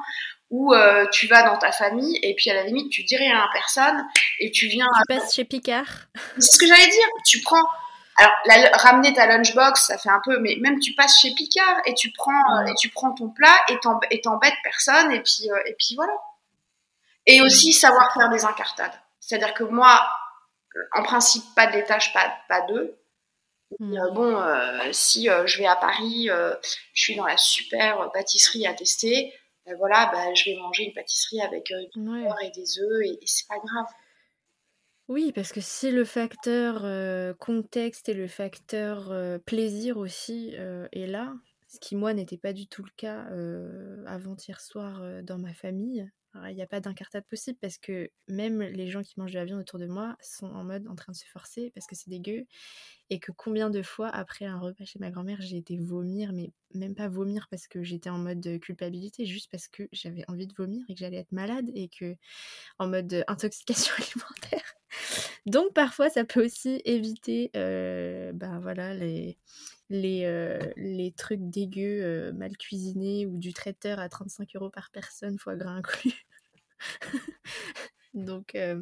où euh, tu vas dans ta famille et puis à la limite tu dis rien à personne et tu viens. Tu passes chez Picard. C'est ce que j'allais dire. Tu prends. Alors ramener ta lunchbox, ça fait un peu, mais même tu passes chez Picard et tu prends et tu prends ton plat et t'embêtes personne et puis euh, et puis voilà. Et aussi savoir faire des incartades. C'est-à-dire que moi, en principe, pas de l'étage, pas pas deux. Hmm. Euh, bon, si je vais à Paris, je suis dans la super pâtisserie à tester ben voilà, ben je vais manger une pâtisserie avec euh, du beurre et des œufs et, c'est pas grave. Oui, parce que si le facteur contexte et le facteur plaisir aussi est là, ce qui moi n'était pas du tout le cas avant-hier soir dans ma famille, il n'y a pas d'incartade possible parce que même les gens qui mangent de la viande autour de moi sont en mode en train de se forcer parce que c'est dégueu. Et que combien de fois après un repas chez ma grand-mère, j'ai été vomir, mais même pas vomir parce que j'étais en mode culpabilité, juste parce que j'avais envie de vomir et que j'allais être malade et que en mode intoxication alimentaire. Donc parfois ça peut aussi éviter euh, voilà, les, les, euh, les trucs dégueux euh, mal cuisinés ou du traiteur à 35 euros par personne, foie gras inclus. donc, euh,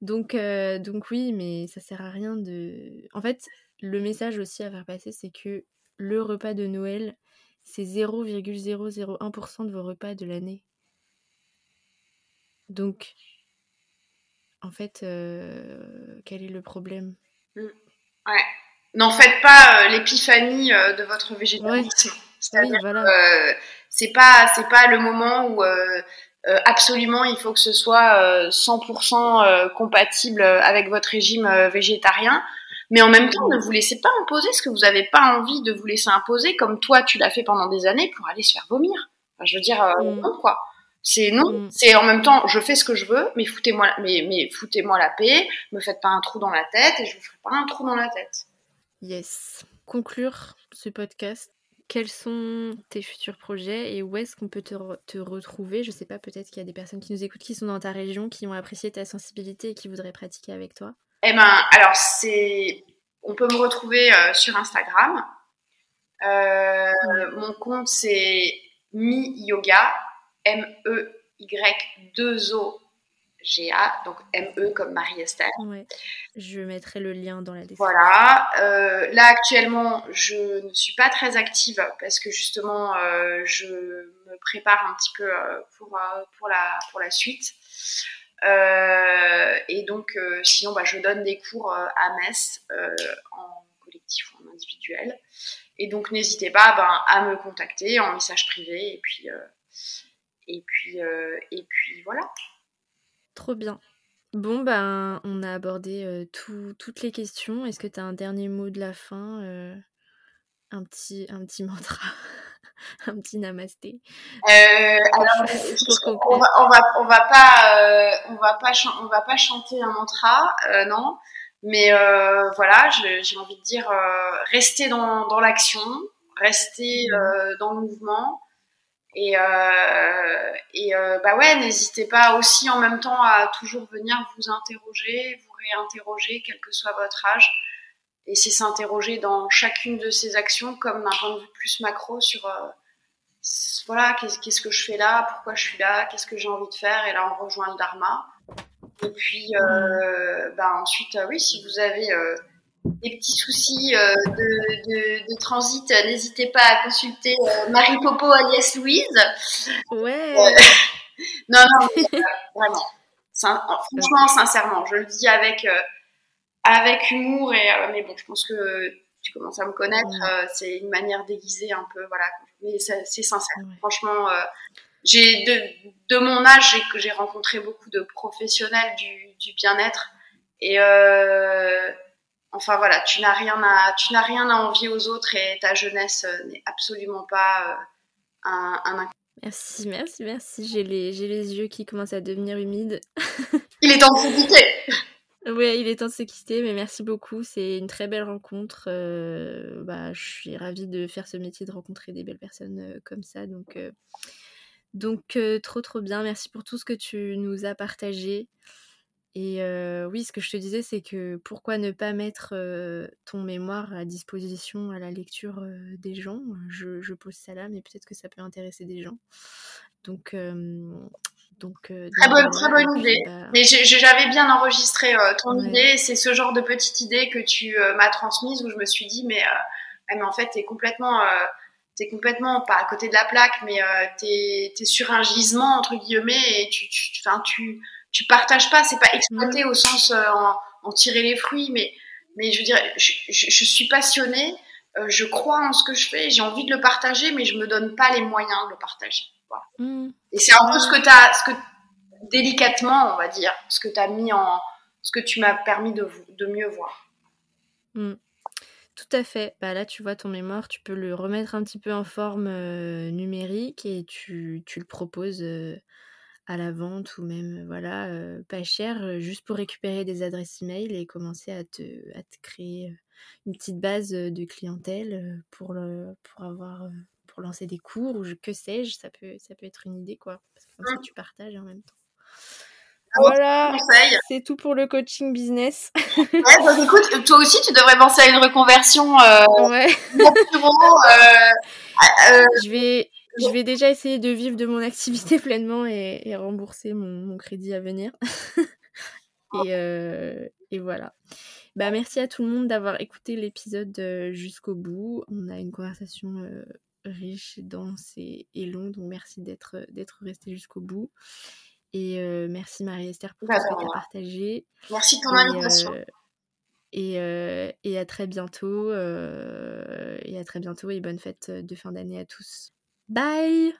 donc, donc oui, mais ça sert à rien de... En fait, le message aussi à faire passer, c'est que le repas de Noël, c'est 0,001% de vos repas de l'année. Donc, en fait, quel est le problème? Mmh. Ouais n'en faites pas euh, l'épiphanie euh, de votre végétarisme. C'est-à-dire euh, c'est pas c'est pas le moment où absolument il faut que ce soit 100% compatible avec votre régime végétarien. Mais en même temps, ne vous laissez pas imposer ce que vous n'avez pas envie de vous laisser imposer, comme toi tu l'as fait pendant des années pour aller se faire vomir. je veux dire, mm. non quoi. C'est non, mm. c'est en même temps, je fais ce que je veux, mais foutez-moi, mais, mais foutez-moi la paix, me faites pas un trou dans la tête et je vous ferai pas un trou dans la tête. Yes. Conclure ce podcast. Quels sont tes futurs projets et où est-ce qu'on peut te, retrouver? Je sais pas, peut-être qu'il y a des personnes qui nous écoutent qui sont dans ta région, qui ont apprécié ta sensibilité et qui voudraient pratiquer avec toi. Eh ben, alors c'est, on peut me retrouver euh, sur Instagram. Euh, mon compte c'est mi yoga, M E Y 2 O GA, donc ME comme Marie-Esther. Ouais. Je mettrai le lien dans la description. Voilà. Euh, là, actuellement, je ne suis pas très active parce que justement, euh, je me prépare un petit peu euh, pour, pour, la, pour la suite. et donc, sinon, bah, je donne des cours à Metz en collectif ou en individuel. Et donc, n'hésitez pas ben, à me contacter en message privé. Et puis, et puis, et puis voilà. Trop bien. Bon, ben, on a abordé euh, toutes les questions. Est-ce que tu as un dernier mot de la fin euh, un, petit, un petit mantra Un petit namasté? Euh, alors, on, va, on, va, on va pas, on va pas, on va pas chanter un mantra, non. Mais voilà, j'ai envie de dire, rester dans, dans l'action, rester mmh. dans le mouvement. Et, euh, et euh, bah ouais, n'hésitez pas aussi en même temps à toujours venir vous interroger, vous réinterroger, quel que soit votre âge. Et c'est s'interroger dans chacune de ces actions comme d'un point de vue plus macro sur euh, voilà, qu'est-ce que je fais là, pourquoi je suis là, qu'est-ce que j'ai envie de faire. Et là, on rejoint le dharma. Et puis, euh, bah ensuite, oui, si vous avez des petits soucis euh, de, de, transit, n'hésitez pas à consulter euh, Marie Popo alias Louise. Ouais. Euh, non, non, vraiment. franchement, sincèrement, je le dis avec, avec humour, et, mais bon, je pense que tu commences à me connaître, c'est une manière déguisée un peu, voilà. Mais c'est sincère. Franchement, j'ai de, de mon âge, j'ai rencontré beaucoup de professionnels du, du bien-être. Et Enfin voilà, tu n'as rien à, tu n'as rien à envier aux autres et ta jeunesse euh, n'est absolument pas euh, un, un Merci, merci, merci. J'ai les, j'ai les yeux qui commencent à devenir humides. il est temps de se quitter. Oui, il est temps de se quitter, mais merci beaucoup. C'est une très belle rencontre. Euh, bah, je suis ravie de faire ce métier, de rencontrer des belles personnes comme ça. Donc, donc trop, trop bien. Merci pour tout ce que tu nous as partagé. Et oui, ce que je te disais, c'est que pourquoi ne pas mettre ton mémoire à disposition à la lecture des gens? Je, pose ça là, mais peut-être que ça peut intéresser des gens. Donc, donc très bonne, très bonne idée. Bah mais j'avais bien enregistré ton idée. C'est ce genre de petite idée que tu m'as transmise où je me suis dit, mais, mais en fait, t'es complètement t'es complètement pas à côté de la plaque, mais t'es es sur un gisement entre guillemets et tu, tu, tu, tu partages pas, c'est pas exploiter au sens euh, en, tirer les fruits, mais, mais je veux dire, je, je, suis passionnée, euh, je crois en ce que je fais, j'ai envie de le partager, mais je me donne pas les moyens de le partager. Mmh. Et c'est un peu ce que tu as, ce que, délicatement, on va dire, ce que tu as mis en, ce que tu m'as permis de, de mieux voir. Mmh. Tout à fait. Bah là, tu vois, ton mémoire, tu peux le remettre un petit peu en forme euh, numérique et tu, tu le proposes euh, à la vente ou même, voilà, euh, pas cher, juste pour récupérer des adresses email et commencer à te, à te créer une petite base de clientèle pour, le, pour avoir pour lancer des cours ou que sais-je, ça peut, ça peut être une idée, quoi. Parce que comme ça, tu partages en même temps. Voilà, c'est tout pour le coaching business. ouais, bah, écoute, toi aussi, tu devrais penser à une reconversion. Euh, ouais. Euh, euh, je vais, je vais déjà essayer de vivre de mon activité pleinement et, rembourser mon, crédit à venir. et, et, voilà. Bah, merci à tout le monde d'avoir écouté l'épisode jusqu'au bout. On a une conversation riche, dense et, et longue, donc merci d'être resté jusqu'au bout. Et merci Marie-Esther pour bah, tout ce que tu as partagé. Merci de ton invitation. Et, et, à très bientôt. et à très bientôt et bonne fête de fin d'année à tous. Bye